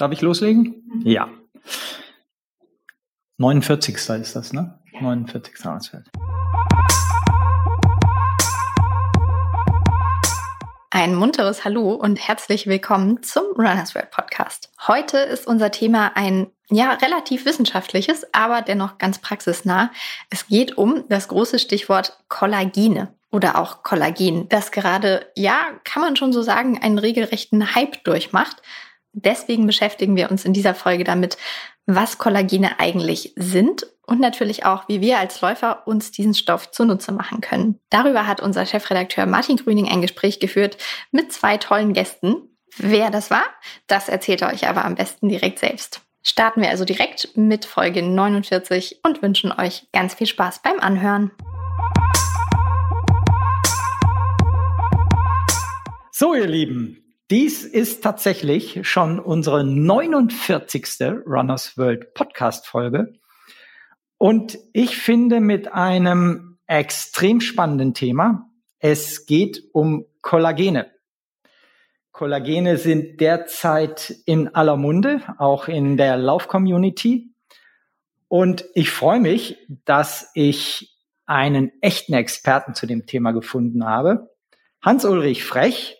Darf ich loslegen? Mhm. Ja. 49. ist das, ne? Ja. 49. Ausfeld. Ein munteres Hallo und herzlich willkommen zum Runners World Podcast. Heute ist unser Thema ein ja relativ wissenschaftliches, aber dennoch ganz praxisnah. Es geht um das große Stichwort Kollagene oder auch Kollagen, das gerade, ja, kann man schon so sagen, einen regelrechten Hype durchmacht. Deswegen beschäftigen wir uns in dieser Folge damit, was Kollagene eigentlich sind und natürlich auch, wie wir als Läufer uns diesen Stoff zunutze machen können. Darüber hat unser Chefredakteur Martin Grüning ein Gespräch geführt mit zwei tollen Gästen. Wer das war, das erzählt er euch aber am besten direkt selbst. Starten wir also direkt mit Folge 49 und wünschen euch ganz viel Spaß beim Anhören. So, ihr Lieben, dies ist tatsächlich schon unsere 49. Runners World Podcast Folge. Und ich finde mit einem extrem spannenden Thema. Es geht um Kollagene. Kollagene sind derzeit in aller Munde, auch in der Lauf-Community. Und ich freue mich, dass ich einen echten Experten zu dem Thema gefunden habe. Hans-Ulrich Frech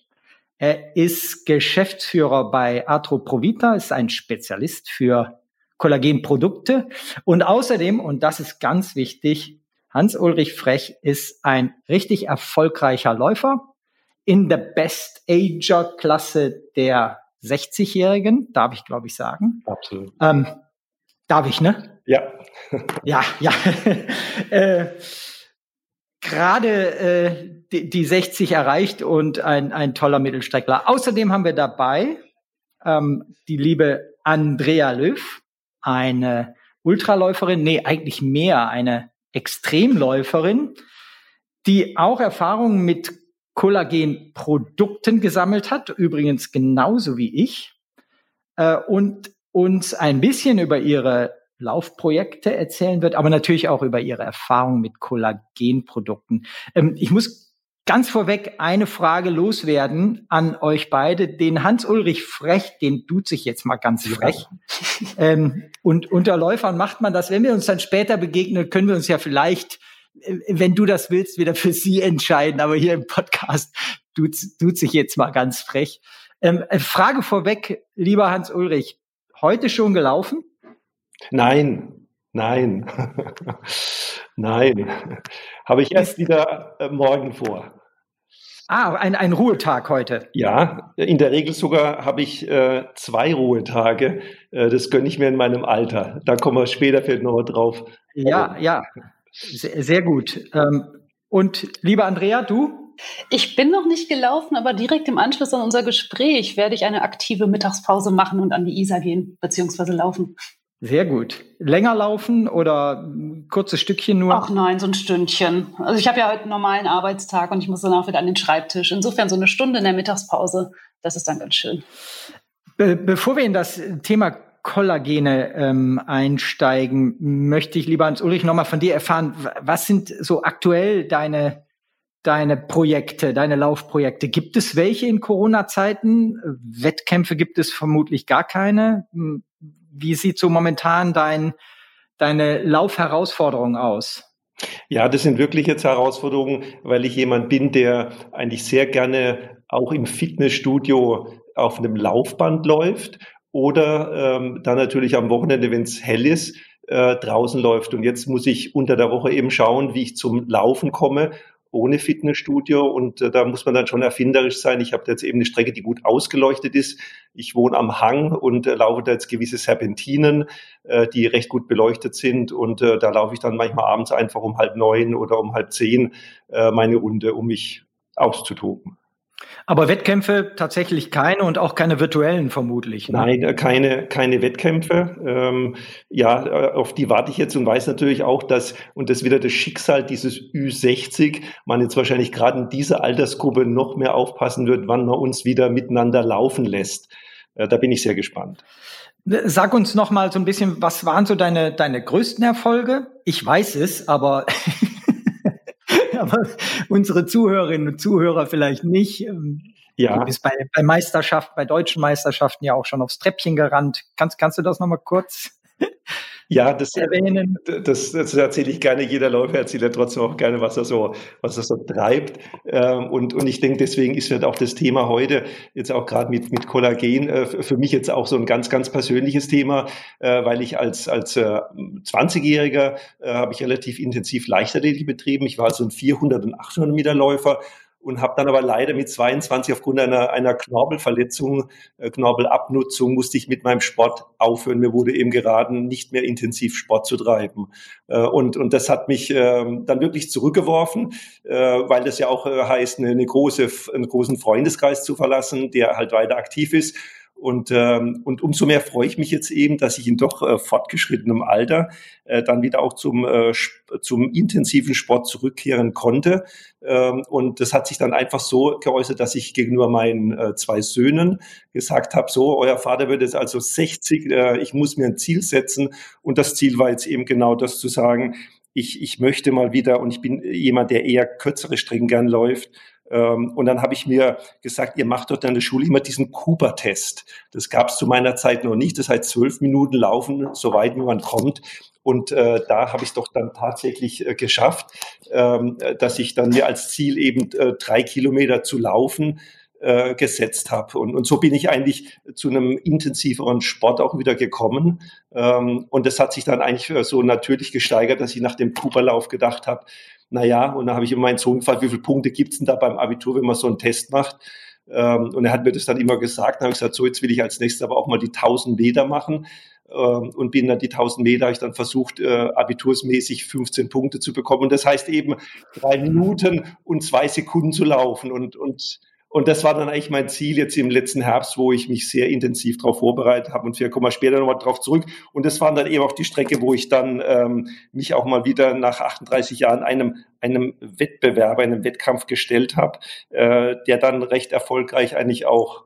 er ist Geschäftsführer bei Arthroprovita, ist ein Spezialist für Kollagenprodukte und außerdem, und das ist ganz wichtig, Hans-Ulrich Frech ist ein richtig erfolgreicher Läufer in der Best Ager Klasse der 60-Jährigen, darf ich glaube ich sagen. Absolut. Ähm, darf ich, ne? Ja. ja, ja. äh, gerade äh, die, die 60 erreicht und ein, ein toller Mittelstreckler. Außerdem haben wir dabei ähm, die liebe Andrea Löw, eine Ultraläuferin, nee, eigentlich mehr eine Extremläuferin, die auch Erfahrungen mit Kollagenprodukten gesammelt hat, übrigens genauso wie ich, äh, und uns ein bisschen über ihre Laufprojekte erzählen wird, aber natürlich auch über ihre Erfahrungen mit Kollagenprodukten. Ähm, ich muss ganz vorweg eine Frage loswerden an euch beide. Den Hans-Ulrich Frech, den tut sich jetzt mal ganz frech. Ähm, und unter Läufern macht man das. Wenn wir uns dann später begegnen, können wir uns ja vielleicht, äh, wenn du das willst, wieder für sie entscheiden. Aber hier im Podcast tut, tut sich jetzt mal ganz frech. Ähm, äh, Frage vorweg, lieber Hans-Ulrich. Heute schon gelaufen? Nein, nein, nein. Habe ich erst wieder äh, morgen vor. Ah, ein, ein Ruhetag heute. Ja, in der Regel sogar habe ich äh, zwei Ruhetage. Äh, das gönne ich mir in meinem Alter. Da kommen wir später vielleicht noch drauf. Ja, ja, sehr, sehr gut. Ähm, und lieber Andrea, du? Ich bin noch nicht gelaufen, aber direkt im Anschluss an unser Gespräch werde ich eine aktive Mittagspause machen und an die Isar gehen, beziehungsweise laufen. Sehr gut. Länger laufen oder ein kurzes Stückchen nur? Ach nein, so ein Stündchen. Also ich habe ja heute einen normalen Arbeitstag und ich muss danach wieder an den Schreibtisch. Insofern so eine Stunde in der Mittagspause, das ist dann ganz schön. Be bevor wir in das Thema Kollagene ähm, einsteigen, möchte ich lieber Hans Ulrich nochmal von dir erfahren, was sind so aktuell deine, deine Projekte, deine Laufprojekte? Gibt es welche in Corona-Zeiten? Wettkämpfe gibt es vermutlich gar keine. Wie sieht so momentan dein, deine Laufherausforderung aus? Ja, das sind wirklich jetzt Herausforderungen, weil ich jemand bin, der eigentlich sehr gerne auch im Fitnessstudio auf einem Laufband läuft oder ähm, dann natürlich am Wochenende, wenn es hell ist, äh, draußen läuft. Und jetzt muss ich unter der Woche eben schauen, wie ich zum Laufen komme ohne Fitnessstudio und äh, da muss man dann schon erfinderisch sein. Ich habe jetzt eben eine Strecke, die gut ausgeleuchtet ist. Ich wohne am Hang und äh, laufe da jetzt gewisse Serpentinen, äh, die recht gut beleuchtet sind und äh, da laufe ich dann manchmal abends einfach um halb neun oder um halb zehn äh, meine Runde, um mich auszutoben. Aber Wettkämpfe tatsächlich keine und auch keine virtuellen vermutlich. Ne? Nein, äh, keine, keine Wettkämpfe. Ähm, ja, äh, auf die warte ich jetzt und weiß natürlich auch, dass, und das ist wieder das Schicksal dieses Ü60, man jetzt wahrscheinlich gerade in dieser Altersgruppe noch mehr aufpassen wird, wann man uns wieder miteinander laufen lässt. Äh, da bin ich sehr gespannt. Sag uns noch mal so ein bisschen, was waren so deine, deine größten Erfolge? Ich weiß es, aber aber unsere Zuhörerinnen und Zuhörer vielleicht nicht. Ähm, ja. Du bist bei, bei Meisterschaften, bei deutschen Meisterschaften ja auch schon aufs Treppchen gerannt. Kannst, kannst du das nochmal kurz ja, das, erwähnen. Das, das erzähle ich gerne. Jeder Läufer erzählt ja trotzdem auch gerne, was er so, was er so treibt. Ähm, und, und ich denke, deswegen ist halt auch das Thema heute jetzt auch gerade mit, mit Kollagen äh, für mich jetzt auch so ein ganz, ganz persönliches Thema, äh, weil ich als, als 20-Jähriger äh, habe ich relativ intensiv Leichtathletik betrieben. Ich war also ein 400 und 800 Meter Läufer und habe dann aber leider mit 22 aufgrund einer, einer Knorpelverletzung, äh, Knorpelabnutzung, musste ich mit meinem Sport aufhören. Mir wurde eben geraten, nicht mehr intensiv Sport zu treiben. Äh, und, und das hat mich äh, dann wirklich zurückgeworfen, äh, weil das ja auch äh, heißt, eine, eine große, einen großen Freundeskreis zu verlassen, der halt weiter aktiv ist. Und, ähm, und umso mehr freue ich mich jetzt eben, dass ich in doch äh, fortgeschrittenem Alter äh, dann wieder auch zum, äh, zum intensiven Sport zurückkehren konnte. Ähm, und das hat sich dann einfach so geäußert, dass ich gegenüber meinen äh, zwei Söhnen gesagt habe, so, euer Vater wird jetzt also 60, äh, ich muss mir ein Ziel setzen. Und das Ziel war jetzt eben genau das zu sagen, ich, ich möchte mal wieder, und ich bin jemand, der eher kürzere Strecken gern läuft, und dann habe ich mir gesagt, ihr macht dort an der Schule immer diesen Cooper-Test. Das gab es zu meiner Zeit noch nicht. Das heißt, zwölf Minuten laufen, so weit wie man kommt. Und äh, da habe ich es doch dann tatsächlich äh, geschafft, ähm, dass ich dann mir als Ziel eben äh, drei Kilometer zu laufen äh, gesetzt habe. Und, und so bin ich eigentlich zu einem intensiveren Sport auch wieder gekommen. Ähm, und das hat sich dann eigentlich so natürlich gesteigert, dass ich nach dem Cooperlauf gedacht habe, naja, und da habe ich immer meinen Sohn gefragt, wie viele Punkte gibt's denn da beim Abitur, wenn man so einen Test macht? Ähm, und er hat mir das dann immer gesagt, dann habe ich gesagt, so jetzt will ich als nächstes aber auch mal die 1000 Meter machen ähm, und bin dann die 1000 Meter, habe ich dann versucht, äh, abitursmäßig 15 Punkte zu bekommen. Und das heißt eben drei Minuten und zwei Sekunden zu laufen und, und und das war dann eigentlich mein Ziel jetzt im letzten Herbst, wo ich mich sehr intensiv darauf vorbereitet habe. Und wir kommen später nochmal drauf zurück. Und das war dann eben auch die Strecke, wo ich dann ähm, mich auch mal wieder nach 38 Jahren einem, einem Wettbewerb, einem Wettkampf gestellt habe, äh, der dann recht erfolgreich eigentlich auch,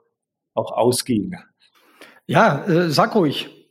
auch ausging. Ja, äh, sag ruhig.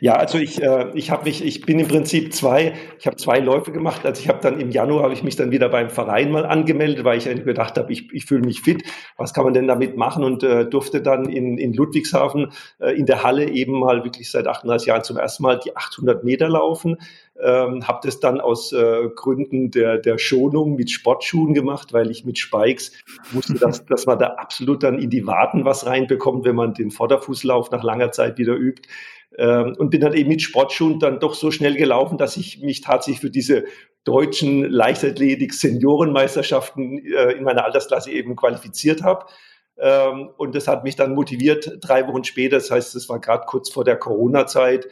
Ja, also ich, äh, ich habe mich, ich bin im Prinzip zwei, ich habe zwei Läufe gemacht. Also ich habe dann im Januar habe ich mich dann wieder beim Verein mal angemeldet, weil ich eigentlich gedacht habe, ich, ich fühle mich fit. Was kann man denn damit machen? Und äh, durfte dann in, in Ludwigshafen äh, in der Halle eben mal wirklich seit 38 Jahren zum ersten Mal die 800 Meter laufen. Ähm, habe das dann aus äh, Gründen der, der Schonung mit Sportschuhen gemacht, weil ich mit Spikes wusste, dass, dass man da absolut dann in die Waden was reinbekommt, wenn man den Vorderfußlauf nach langer Zeit wieder übt. Ähm, und bin dann eben mit Sportschuhen dann doch so schnell gelaufen, dass ich mich tatsächlich für diese deutschen Leichtathletik-Seniorenmeisterschaften äh, in meiner Altersklasse eben qualifiziert habe. Ähm, und das hat mich dann motiviert, drei Wochen später, das heißt, das war gerade kurz vor der Corona-Zeit,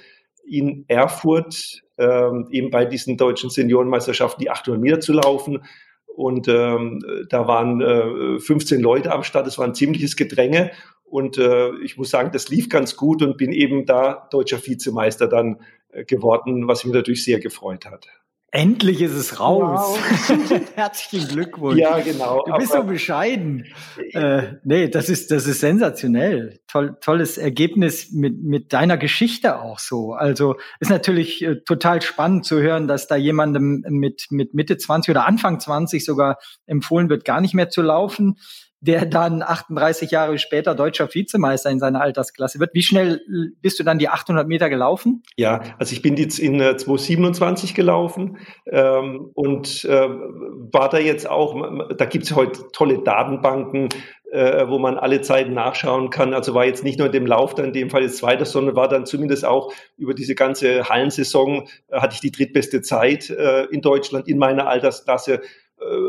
in Erfurt ähm, eben bei diesen deutschen Seniorenmeisterschaften die 800 Meter zu laufen. Und ähm, da waren äh, 15 Leute am Start, es war ein ziemliches Gedränge. Und äh, ich muss sagen, das lief ganz gut und bin eben da deutscher Vizemeister dann äh, geworden, was mich natürlich sehr gefreut hat. Endlich ist es raus. Wow. Herzlichen Glückwunsch. Ja, genau. Du bist so bescheiden. Äh, nee, das ist, das ist sensationell. Toll, tolles Ergebnis mit, mit deiner Geschichte auch so. Also ist natürlich äh, total spannend zu hören, dass da jemandem mit, mit Mitte 20 oder Anfang 20 sogar empfohlen wird, gar nicht mehr zu laufen der dann 38 Jahre später deutscher Vizemeister in seiner Altersklasse wird. Wie schnell bist du dann die 800 Meter gelaufen? Ja, also ich bin jetzt in 2027 gelaufen ähm, und äh, war da jetzt auch, da gibt's heute tolle Datenbanken, äh, wo man alle Zeiten nachschauen kann. Also war jetzt nicht nur in dem Lauf dann in dem Fall jetzt zweiter, sondern war dann zumindest auch über diese ganze Hallensaison äh, hatte ich die drittbeste Zeit äh, in Deutschland in meiner Altersklasse äh,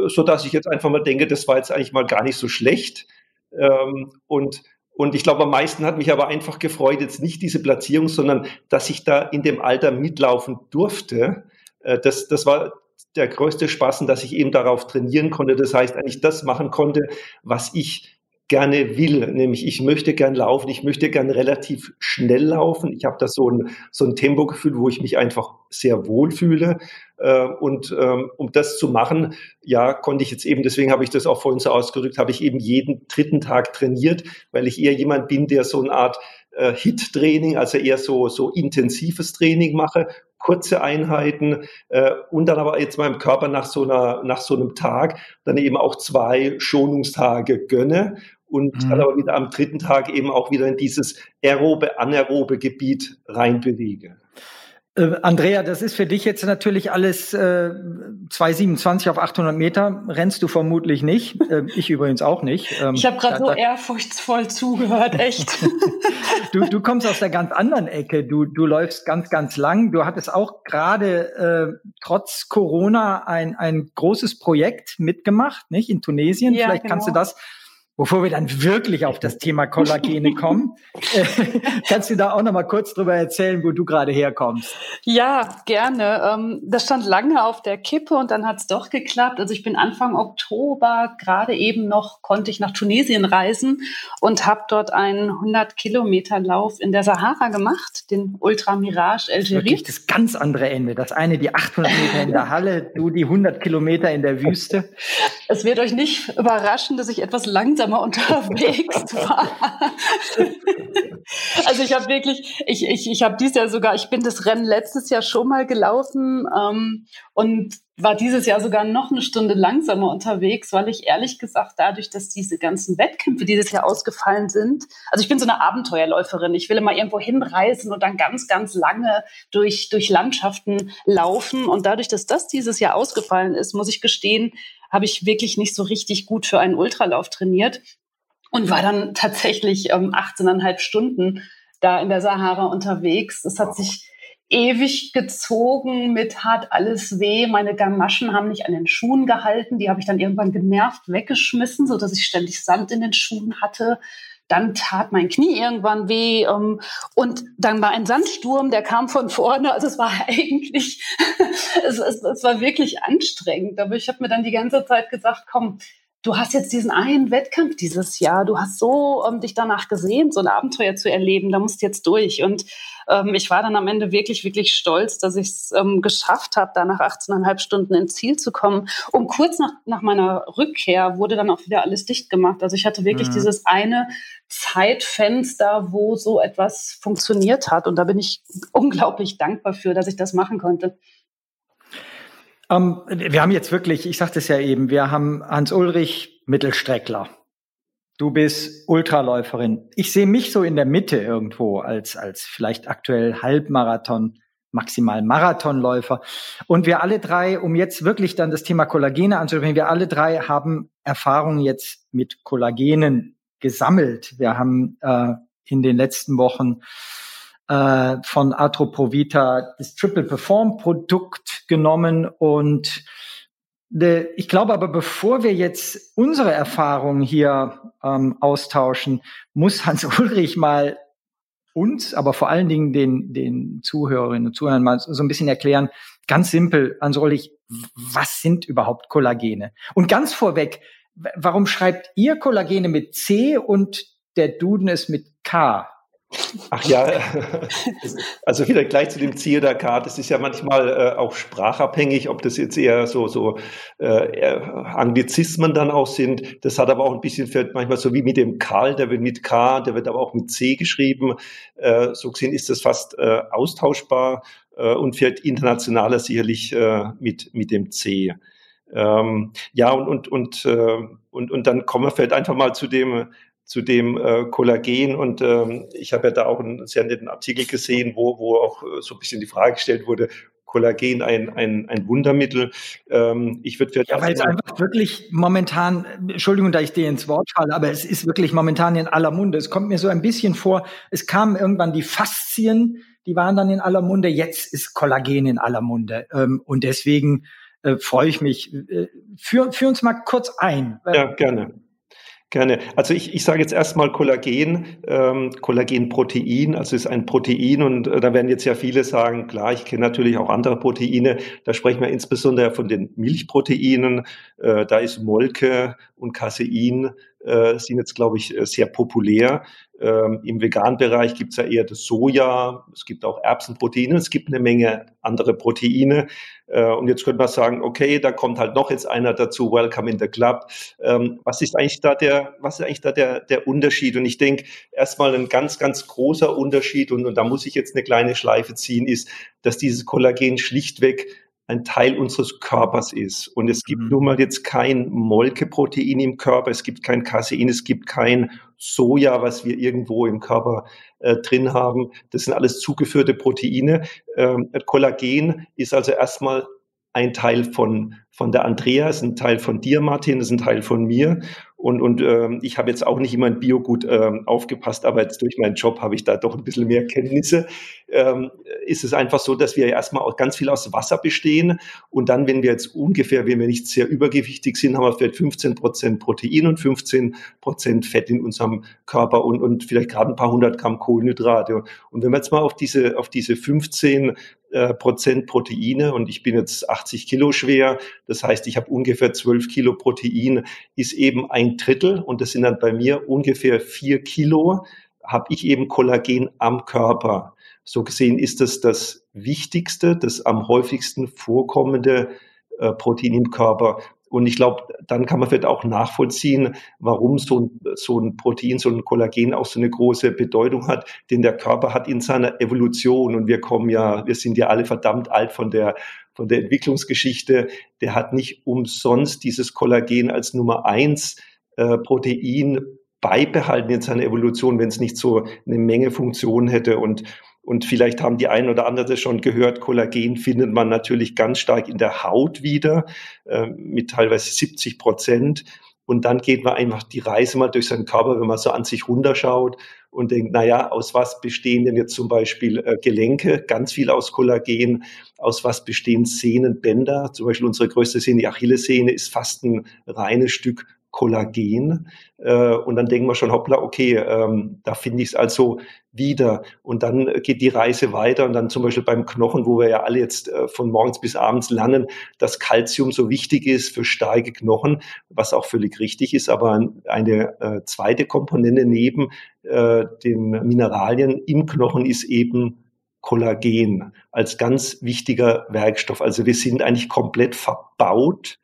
so dass ich jetzt einfach mal denke, das war jetzt eigentlich mal gar nicht so schlecht. Ähm, und und ich glaube, am meisten hat mich aber einfach gefreut, jetzt nicht diese Platzierung, sondern dass ich da in dem Alter mitlaufen durfte. Äh, das, das war der größte Spaß, dass ich eben darauf trainieren konnte. Das heißt, eigentlich das machen konnte, was ich gerne will, nämlich ich möchte gern laufen, ich möchte gern relativ schnell laufen. Ich habe da so ein, so ein Tempogefühl, wo ich mich einfach sehr wohl fühle. Äh, und ähm, um das zu machen, ja, konnte ich jetzt eben, deswegen habe ich das auch vorhin so ausgedrückt, habe ich eben jeden dritten Tag trainiert, weil ich eher jemand bin, der so eine Art äh, HIT-Training, also eher so, so intensives Training mache, kurze Einheiten äh, und dann aber jetzt meinem Körper nach so einer nach so einem Tag dann eben auch zwei Schonungstage gönne und mhm. dann aber wieder am dritten Tag eben auch wieder in dieses aerobe anaerobe Gebiet reinbewege. Äh, Andrea, das ist für dich jetzt natürlich alles äh, 227 auf 800 Meter. Rennst du vermutlich nicht. Äh, ich übrigens auch nicht. Ähm, ich habe gerade so ehrfurchtsvoll zugehört, echt. du, du kommst aus der ganz anderen Ecke. Du, du läufst ganz, ganz lang. Du hattest auch gerade äh, trotz Corona ein, ein großes Projekt mitgemacht, nicht? In Tunesien. Ja, Vielleicht genau. kannst du genau. das Bevor wir dann wirklich auf das Thema Kollagene kommen, äh, kannst du da auch noch mal kurz drüber erzählen, wo du gerade herkommst? Ja, gerne. Ähm, das stand lange auf der Kippe und dann hat es doch geklappt. Also ich bin Anfang Oktober gerade eben noch konnte ich nach Tunesien reisen und habe dort einen 100 Kilometer Lauf in der Sahara gemacht, den Ultra Mirage El Gerif. Wirklich das ganz andere Ende. Das eine die 800 Meter in der Halle, du die 100 Kilometer in der Wüste. Es wird euch nicht überraschen, dass ich etwas langsam langsamer unterwegs war. also ich habe wirklich, ich, ich, ich habe dieses Jahr sogar, ich bin das Rennen letztes Jahr schon mal gelaufen ähm, und war dieses Jahr sogar noch eine Stunde langsamer unterwegs, weil ich ehrlich gesagt dadurch, dass diese ganzen Wettkämpfe dieses Jahr ausgefallen sind, also ich bin so eine Abenteuerläuferin, ich will immer irgendwo hinreisen und dann ganz, ganz lange durch, durch Landschaften laufen und dadurch, dass das dieses Jahr ausgefallen ist, muss ich gestehen, habe ich wirklich nicht so richtig gut für einen Ultralauf trainiert und war dann tatsächlich ähm, 18,5 Stunden da in der Sahara unterwegs. Es hat sich ewig gezogen mit hat alles weh. Meine Gamaschen haben nicht an den Schuhen gehalten. Die habe ich dann irgendwann genervt weggeschmissen, so dass ich ständig Sand in den Schuhen hatte. Dann tat mein Knie irgendwann weh ähm, und dann war ein Sandsturm, der kam von vorne. Also es war eigentlich, es, es, es war wirklich anstrengend. Aber ich habe mir dann die ganze Zeit gesagt, komm, du hast jetzt diesen einen Wettkampf dieses Jahr, du hast so ähm, dich danach gesehen, so ein Abenteuer zu erleben, da musst du jetzt durch. Und ähm, ich war dann am Ende wirklich, wirklich stolz, dass ich es ähm, geschafft habe, da nach 18,5 Stunden ins Ziel zu kommen. Und kurz nach, nach meiner Rückkehr wurde dann auch wieder alles dicht gemacht. Also ich hatte wirklich mhm. dieses eine Zeitfenster, wo so etwas funktioniert hat. Und da bin ich unglaublich dankbar für, dass ich das machen konnte. Um, ähm, wir haben jetzt wirklich, ich sagte es ja eben, wir haben Hans Ulrich Mittelstreckler. Du bist Ultraläuferin. Ich sehe mich so in der Mitte irgendwo als, als vielleicht aktuell Halbmarathon, maximal Marathonläufer. Und wir alle drei, um jetzt wirklich dann das Thema Kollagene anzusprechen, wir alle drei haben Erfahrungen jetzt mit Kollagenen gesammelt. Wir haben äh, in den letzten Wochen äh, von Atroprovita das Triple Perform Produkt genommen und de, ich glaube aber, bevor wir jetzt unsere Erfahrungen hier ähm, austauschen, muss Hans Ulrich mal uns, aber vor allen Dingen den, den Zuhörerinnen und Zuhörern mal so ein bisschen erklären, ganz simpel, Hans Ulrich, was sind überhaupt Kollagene? Und ganz vorweg, warum schreibt ihr Kollagene mit C und der Duden es mit K? Ach ja, also wieder gleich zu dem Ziel der Karte. Das ist ja manchmal äh, auch sprachabhängig, ob das jetzt eher so, so äh, Anglizismen dann auch sind. Das hat aber auch ein bisschen manchmal so wie mit dem Karl, der wird mit K, der wird aber auch mit C geschrieben. Äh, so gesehen ist das fast äh, austauschbar äh, und wird internationaler sicherlich äh, mit, mit dem C. Ähm, ja, und, und, und, äh, und, und dann kommen wir vielleicht einfach mal zu dem, zu dem äh, Kollagen. Und ähm, ich habe ja da auch einen sehr netten Artikel gesehen, wo, wo auch äh, so ein bisschen die Frage gestellt wurde, Kollagen ein, ein, ein Wundermittel. Ähm, ich würde ja, weil es einfach wirklich momentan, Entschuldigung, da ich dir ins Wort falle, aber es ist wirklich momentan in aller Munde. Es kommt mir so ein bisschen vor, es kamen irgendwann die Faszien, die waren dann in aller Munde, jetzt ist Kollagen in aller Munde. Ähm, und deswegen äh, freue ich mich. Äh, führ, führ uns mal kurz ein. Ja, gerne. Gerne. Also ich, ich sage jetzt erstmal Kollagen, ähm, Kollagenprotein, also ist ein Protein und äh, da werden jetzt ja viele sagen, klar, ich kenne natürlich auch andere Proteine, da sprechen wir insbesondere von den Milchproteinen, äh, da ist Molke und Casein äh, sind jetzt, glaube ich, äh, sehr populär. Ähm, Im veganen Bereich gibt es ja eher das Soja, es gibt auch Erbsenproteine, es gibt eine Menge andere Proteine. Äh, und jetzt könnte man sagen, okay, da kommt halt noch jetzt einer dazu, welcome in the club. Ähm, was ist eigentlich da der, was ist eigentlich da der, der Unterschied? Und ich denke, erstmal ein ganz, ganz großer Unterschied, und, und da muss ich jetzt eine kleine Schleife ziehen, ist, dass dieses Kollagen schlichtweg ein Teil unseres Körpers ist. Und es gibt mhm. nun mal jetzt kein Molkeprotein im Körper, es gibt kein Casein, es gibt kein Soja, was wir irgendwo im Körper äh, drin haben. Das sind alles zugeführte Proteine. Ähm, Kollagen ist also erstmal ein Teil von, von der Andrea, ist ein Teil von dir, Martin, ist ein Teil von mir. Und, und ähm, ich habe jetzt auch nicht immer in Biogut ähm, aufgepasst, aber jetzt durch meinen Job habe ich da doch ein bisschen mehr Kenntnisse. Ähm, ist es einfach so, dass wir erstmal auch ganz viel aus Wasser bestehen und dann, wenn wir jetzt ungefähr, wenn wir nicht sehr übergewichtig sind, haben wir vielleicht 15 Prozent Protein und 15 Prozent Fett in unserem Körper und, und vielleicht gerade ein paar hundert Gramm Kohlenhydrate. Und wenn wir jetzt mal auf diese, auf diese 15 äh, Prozent Proteine und ich bin jetzt 80 Kilo schwer, das heißt, ich habe ungefähr 12 Kilo Protein, ist eben ein Drittel und das sind dann bei mir ungefähr vier Kilo, habe ich eben Kollagen am Körper. So gesehen ist das das wichtigste, das am häufigsten vorkommende äh, Protein im Körper. Und ich glaube, dann kann man vielleicht auch nachvollziehen, warum so ein, so ein Protein, so ein Kollagen auch so eine große Bedeutung hat. Denn der Körper hat in seiner Evolution, und wir kommen ja, wir sind ja alle verdammt alt von der, von der Entwicklungsgeschichte, der hat nicht umsonst dieses Kollagen als Nummer eins äh, Protein beibehalten in seiner Evolution, wenn es nicht so eine Menge Funktionen hätte. Und, und vielleicht haben die einen oder andere schon gehört, Kollagen findet man natürlich ganz stark in der Haut wieder, äh, mit teilweise 70 Prozent. Und dann geht man einfach die Reise mal durch seinen Körper, wenn man so an sich runterschaut und denkt, naja, aus was bestehen denn jetzt zum Beispiel äh, Gelenke? Ganz viel aus Kollagen. Aus was bestehen Sehnen, Bänder? Zum Beispiel unsere größte Sehne, die Achillessehne, ist fast ein reines Stück Kollagen. Äh, und dann denken wir schon, hoppla, okay, ähm, da finde ich es also wieder. Und dann geht die Reise weiter und dann zum Beispiel beim Knochen, wo wir ja alle jetzt äh, von morgens bis abends lernen, dass Kalzium so wichtig ist für starke Knochen, was auch völlig richtig ist. Aber eine äh, zweite Komponente neben äh, den Mineralien im Knochen ist eben Kollagen als ganz wichtiger Werkstoff. Also wir sind eigentlich komplett verbaut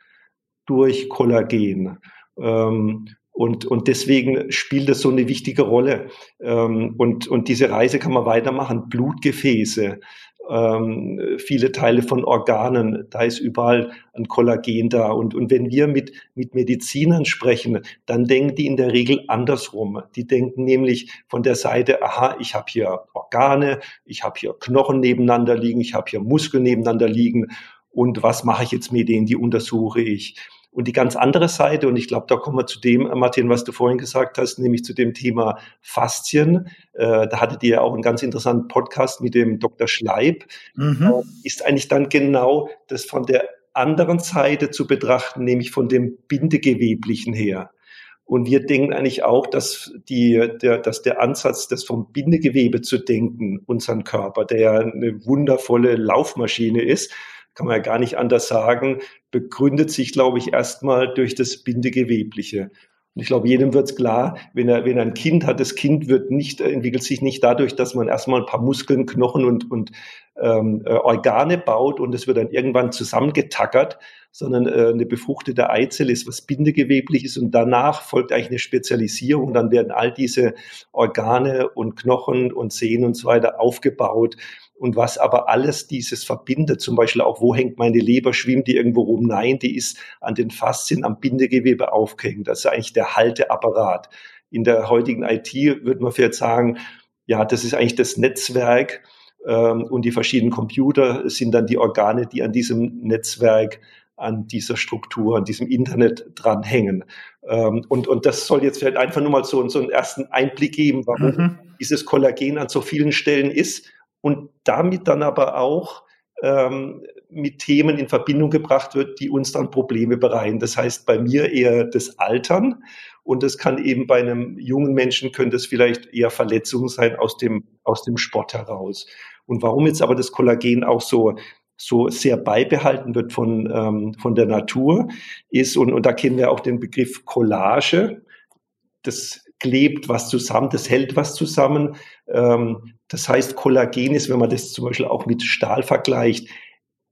durch Kollagen. Ähm, und, und deswegen spielt das so eine wichtige Rolle. Ähm, und, und diese Reise kann man weitermachen. Blutgefäße, ähm, viele Teile von Organen, da ist überall ein Kollagen da. Und, und wenn wir mit, mit Medizinern sprechen, dann denken die in der Regel andersrum. Die denken nämlich von der Seite, aha, ich habe hier Organe, ich habe hier Knochen nebeneinander liegen, ich habe hier Muskeln nebeneinander liegen. Und was mache ich jetzt mit denen? Die untersuche ich. Und die ganz andere Seite, und ich glaube, da kommen wir zu dem, Martin, was du vorhin gesagt hast, nämlich zu dem Thema Faszien. Äh, da hattet ihr ja auch einen ganz interessanten Podcast mit dem Dr. Schleib. Mhm. Äh, ist eigentlich dann genau das von der anderen Seite zu betrachten, nämlich von dem Bindegeweblichen her. Und wir denken eigentlich auch, dass, die, der, dass der Ansatz, das vom Bindegewebe zu denken, unseren Körper, der ja eine wundervolle Laufmaschine ist, kann man ja gar nicht anders sagen, begründet sich, glaube ich, erstmal durch das Bindegewebliche. Und ich glaube, jedem wird es klar, wenn er, wenn er ein Kind hat, das Kind wird nicht, entwickelt sich nicht dadurch, dass man erstmal ein paar Muskeln, Knochen und, und ähm, äh, Organe baut und es wird dann irgendwann zusammengetackert, sondern äh, eine befruchtete Eizelle ist was Bindegewebliches und danach folgt eigentlich eine Spezialisierung. Dann werden all diese Organe und Knochen und Sehnen und so weiter aufgebaut und was aber alles dieses verbindet, zum Beispiel auch, wo hängt meine Leber, schwimmt die irgendwo rum? Nein, die ist an den Faszien, am Bindegewebe aufgehängt. Das ist eigentlich der Halteapparat. In der heutigen IT würde man vielleicht sagen, ja, das ist eigentlich das Netzwerk ähm, und die verschiedenen Computer sind dann die Organe, die an diesem Netzwerk an dieser Struktur, an diesem Internet dranhängen. Ähm, und, und das soll jetzt vielleicht einfach nur mal so, so einen ersten Einblick geben, warum mhm. dieses Kollagen an so vielen Stellen ist und damit dann aber auch ähm, mit Themen in Verbindung gebracht wird, die uns dann Probleme bereiten. Das heißt bei mir eher das Altern und das kann eben bei einem jungen Menschen könnte es vielleicht eher Verletzungen sein aus dem, aus dem Sport heraus. Und warum jetzt aber das Kollagen auch so so sehr beibehalten wird von, ähm, von der Natur ist. Und, und da kennen wir auch den Begriff Collage. Das klebt was zusammen, das hält was zusammen. Ähm, das heißt, Kollagen ist, wenn man das zum Beispiel auch mit Stahl vergleicht,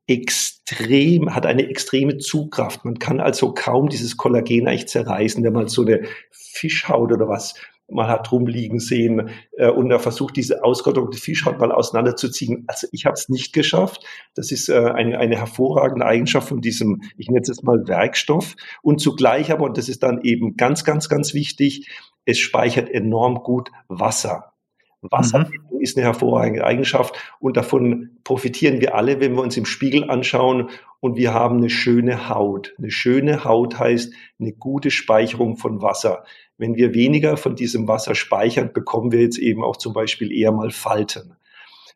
extrem, hat eine extreme Zugkraft. Man kann also kaum dieses Kollagen eigentlich zerreißen, wenn man so eine Fischhaut oder was mal hat rumliegen sehen äh, und er versucht, diese ausgetrocknete Fischhaut mal auseinanderzuziehen. Also ich habe es nicht geschafft. Das ist äh, eine, eine hervorragende Eigenschaft von diesem, ich nenne es jetzt mal Werkstoff. Und zugleich aber, und das ist dann eben ganz, ganz, ganz wichtig, es speichert enorm gut Wasser. Wasserbindung mhm. Ist eine hervorragende Eigenschaft und davon profitieren wir alle, wenn wir uns im Spiegel anschauen und wir haben eine schöne Haut. Eine schöne Haut heißt eine gute Speicherung von Wasser. Wenn wir weniger von diesem Wasser speichern, bekommen wir jetzt eben auch zum Beispiel eher mal Falten.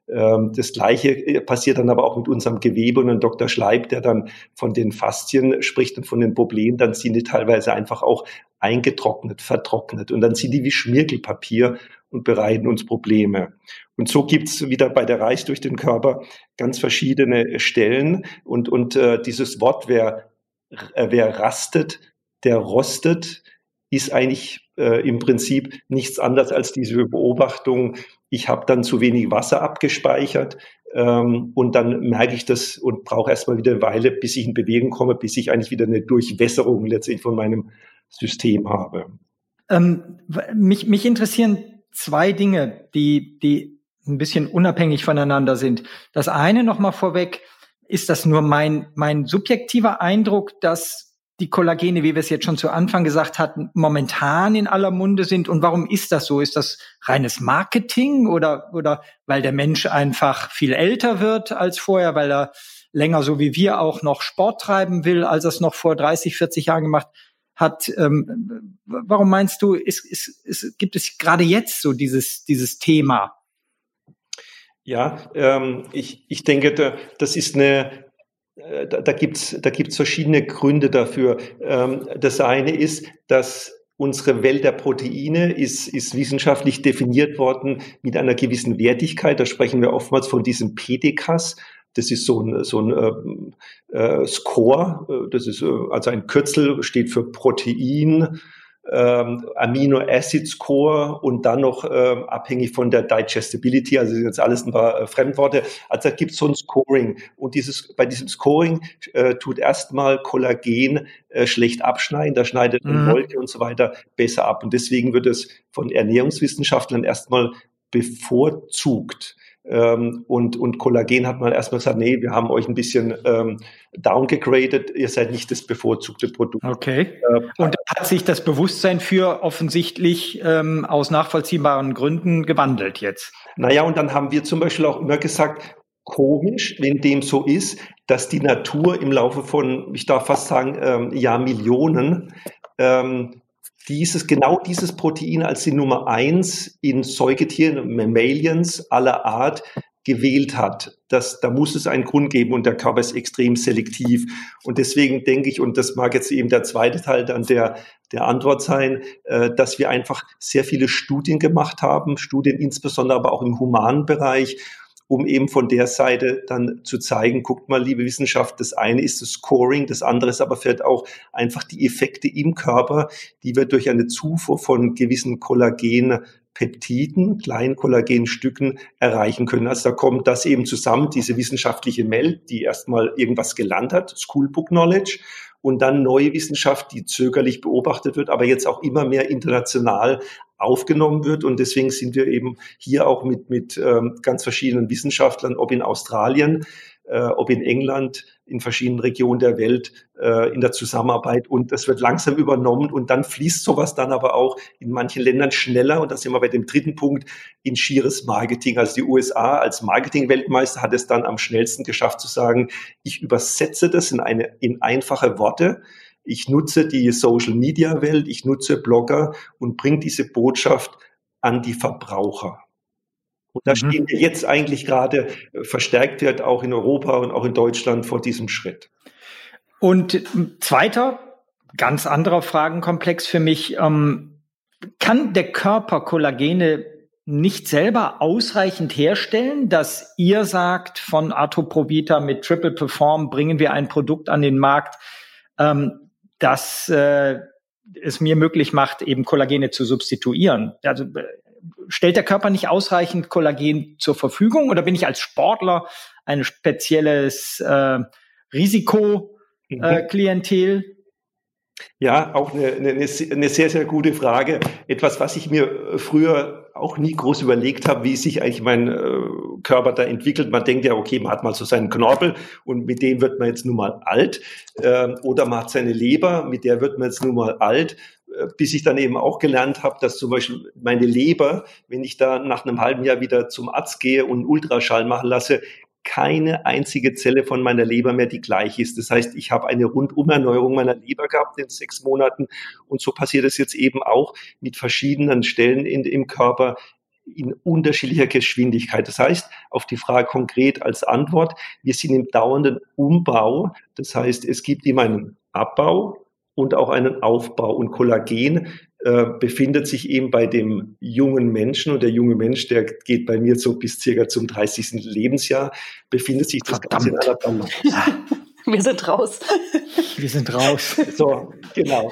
Ähm, das Gleiche äh, passiert dann aber auch mit unserem Gewebe und Dr. Schleib, der dann von den Faszien spricht und von den Problemen, dann sind die teilweise einfach auch eingetrocknet, vertrocknet und dann sind die wie Schmirgelpapier und bereiten uns Probleme. Und so gibt's wieder bei der Reis durch den Körper ganz verschiedene Stellen und, und äh, dieses Wort, wer, äh, wer rastet, der rostet, ist eigentlich äh, im Prinzip nichts anderes als diese Beobachtung, ich habe dann zu wenig Wasser abgespeichert ähm, und dann merke ich das und brauche erstmal wieder eine Weile, bis ich in Bewegung komme, bis ich eigentlich wieder eine Durchwässerung letztendlich von meinem System habe. Ähm, mich, mich interessieren zwei Dinge, die, die ein bisschen unabhängig voneinander sind. Das eine nochmal vorweg, ist das nur mein, mein subjektiver Eindruck, dass die Kollagene, wie wir es jetzt schon zu Anfang gesagt hatten, momentan in aller Munde sind. Und warum ist das so? Ist das reines Marketing oder, oder weil der Mensch einfach viel älter wird als vorher, weil er länger so wie wir auch noch Sport treiben will, als er es noch vor 30, 40 Jahren gemacht hat. Ähm, warum meinst du, ist, ist, ist, gibt es gerade jetzt so dieses, dieses Thema? Ja, ähm, ich, ich denke, das ist eine, äh, da, da gibt's da gibt's verschiedene Gründe dafür. Ähm, das eine ist, dass unsere Welt der Proteine ist, ist wissenschaftlich definiert worden mit einer gewissen Wertigkeit. Da sprechen wir oftmals von diesem PDCAS. Das ist so ein, so ein äh, äh, Score. Das ist äh, also ein Kürzel, steht für Protein, ähm, Amino Acid Score und dann noch ähm, abhängig von der Digestibility, also das sind jetzt alles ein paar äh, Fremdworte. Also da gibt es so ein Scoring und dieses bei diesem Scoring äh, tut erstmal Kollagen äh, schlecht abschneiden, da schneidet mhm. Wolke und so weiter besser ab und deswegen wird es von Ernährungswissenschaftlern erstmal bevorzugt. Ähm, und, und Kollagen hat man erstmal gesagt, nee, wir haben euch ein bisschen ähm, downgegradet, ihr seid nicht das bevorzugte Produkt. Okay. Äh, und hat sich das Bewusstsein für offensichtlich ähm, aus nachvollziehbaren Gründen gewandelt jetzt. Naja, und dann haben wir zum Beispiel auch immer gesagt, komisch, wenn dem so ist, dass die Natur im Laufe von, ich darf fast sagen, ähm, Jahrmillionen ähm, dieses, genau dieses Protein als die Nummer eins in Säugetieren, Mammalians aller Art gewählt hat. Das, da muss es einen Grund geben und der Körper ist extrem selektiv. Und deswegen denke ich, und das mag jetzt eben der zweite Teil dann der, der Antwort sein, äh, dass wir einfach sehr viele Studien gemacht haben, Studien insbesondere aber auch im humanen Bereich, um eben von der Seite dann zu zeigen, guckt mal, liebe Wissenschaft, das eine ist das Scoring, das andere ist aber vielleicht auch einfach die Effekte im Körper, die wir durch eine Zufuhr von gewissen Kollagen Peptiden, kleinen Kollagenstücken erreichen können. Also da kommt das eben zusammen, diese wissenschaftliche Welt, die erstmal irgendwas gelernt hat, Schoolbook Knowledge, und dann neue Wissenschaft, die zögerlich beobachtet wird, aber jetzt auch immer mehr international aufgenommen wird. Und deswegen sind wir eben hier auch mit, mit ähm, ganz verschiedenen Wissenschaftlern, ob in Australien, äh, ob in England, in verschiedenen Regionen der Welt äh, in der Zusammenarbeit. Und das wird langsam übernommen und dann fließt sowas dann aber auch in manchen Ländern schneller. Und da sind wir bei dem dritten Punkt in schieres Marketing. Also die USA als Marketing-Weltmeister hat es dann am schnellsten geschafft zu sagen, ich übersetze das in eine, in einfache Worte ich nutze die Social-Media-Welt, ich nutze Blogger und bringe diese Botschaft an die Verbraucher. Und da mhm. stehen wir jetzt eigentlich gerade äh, verstärkt wird, auch in Europa und auch in Deutschland vor diesem Schritt. Und zweiter, ganz anderer Fragenkomplex für mich, ähm, kann der Körper Kollagene nicht selber ausreichend herstellen, dass ihr sagt, von Atoprovita mit Triple Perform bringen wir ein Produkt an den Markt, ähm, das äh, es mir möglich macht, eben Kollagene zu substituieren. Also äh, stellt der Körper nicht ausreichend Kollagen zur Verfügung oder bin ich als Sportler ein spezielles äh, Risikoklientel? Mhm. Ja, auch eine, eine, eine sehr, sehr gute Frage. Etwas, was ich mir früher auch nie groß überlegt habe, wie sich eigentlich mein äh, Körper da entwickelt. Man denkt ja, okay, man hat mal so seinen Knorpel und mit dem wird man jetzt nun mal alt. Äh, oder man hat seine Leber, mit der wird man jetzt nun mal alt. Äh, bis ich dann eben auch gelernt habe, dass zum Beispiel meine Leber, wenn ich da nach einem halben Jahr wieder zum Arzt gehe und Ultraschall machen lasse, keine einzige Zelle von meiner Leber mehr die gleiche ist. Das heißt, ich habe eine Rundumerneuerung meiner Leber gehabt in sechs Monaten und so passiert es jetzt eben auch mit verschiedenen Stellen in, im Körper in unterschiedlicher Geschwindigkeit. Das heißt, auf die Frage konkret als Antwort, wir sind im dauernden Umbau. Das heißt, es gibt immer einen Abbau und auch einen Aufbau. Und Kollagen äh, befindet sich eben bei dem jungen Menschen und der junge Mensch, der geht bei mir so bis circa zum 30. Lebensjahr, befindet sich das Ganze in einer Balance. Wir sind raus. Wir sind raus. So, genau.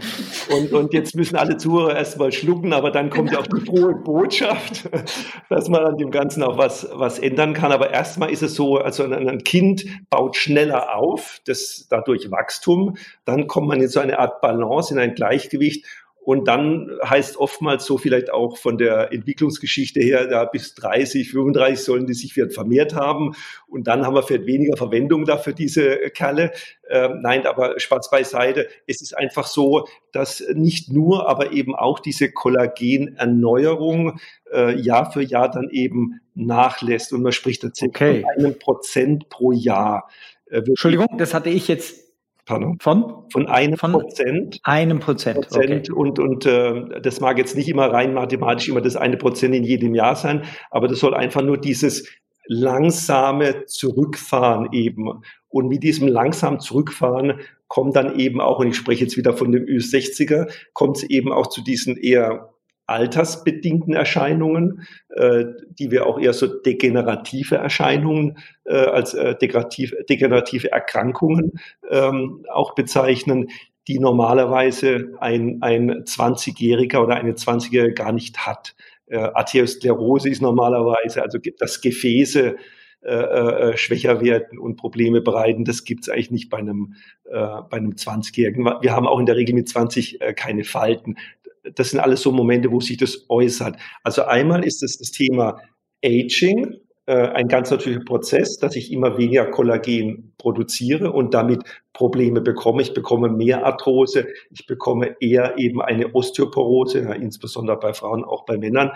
Und, und jetzt müssen alle Zuhörer erstmal schlucken, aber dann kommt ja auch die frohe Botschaft, dass man an dem Ganzen auch was, was ändern kann. Aber erstmal ist es so, also ein Kind baut schneller auf, das dadurch Wachstum. Dann kommt man in so eine Art Balance, in ein Gleichgewicht. Und dann heißt oftmals so vielleicht auch von der Entwicklungsgeschichte her, da bis 30, 35 sollen die sich vielleicht vermehrt haben. Und dann haben wir vielleicht weniger Verwendung dafür, diese Kerle. Ähm, nein, aber Spaß beiseite. Es ist einfach so, dass nicht nur, aber eben auch diese Kollagenerneuerung äh, Jahr für Jahr dann eben nachlässt. Und man spricht tatsächlich okay. von einem Prozent pro Jahr. Äh, Entschuldigung, das hatte ich jetzt Pardon? Von? Von einem von Prozent. Einem Prozent. Prozent. Okay. Und, und äh, das mag jetzt nicht immer rein mathematisch immer das eine Prozent in jedem Jahr sein, aber das soll einfach nur dieses langsame Zurückfahren eben. Und mit diesem langsam Zurückfahren kommt dann eben auch, und ich spreche jetzt wieder von dem Ü60er, kommt es eben auch zu diesen eher altersbedingten Erscheinungen, äh, die wir auch eher so degenerative Erscheinungen äh, als äh, degenerativ, degenerative Erkrankungen ähm, auch bezeichnen, die normalerweise ein, ein 20-Jähriger oder eine 20-Jährige gar nicht hat. Äh, Arteriosklerose ist normalerweise, also dass Gefäße äh, äh, schwächer werden und Probleme bereiten, das gibt's eigentlich nicht bei einem, äh, bei einem 20-Jährigen. Wir haben auch in der Regel mit 20 äh, keine Falten das sind alles so Momente, wo sich das äußert. Also einmal ist es das Thema Aging, äh, ein ganz natürlicher Prozess, dass ich immer weniger Kollagen produziere und damit Probleme bekomme. Ich bekomme mehr Arthrose, ich bekomme eher eben eine Osteoporose, ja, insbesondere bei Frauen, auch bei Männern.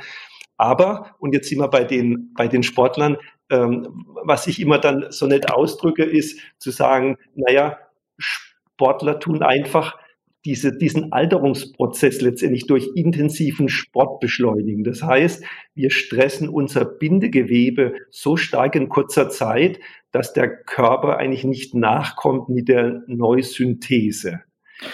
Aber, und jetzt sind wir bei den, bei den Sportlern, ähm, was ich immer dann so nett ausdrücke, ist zu sagen, naja, Sportler tun einfach diese, diesen Alterungsprozess letztendlich durch intensiven Sport beschleunigen. Das heißt, wir stressen unser Bindegewebe so stark in kurzer Zeit, dass der Körper eigentlich nicht nachkommt mit der Neusynthese.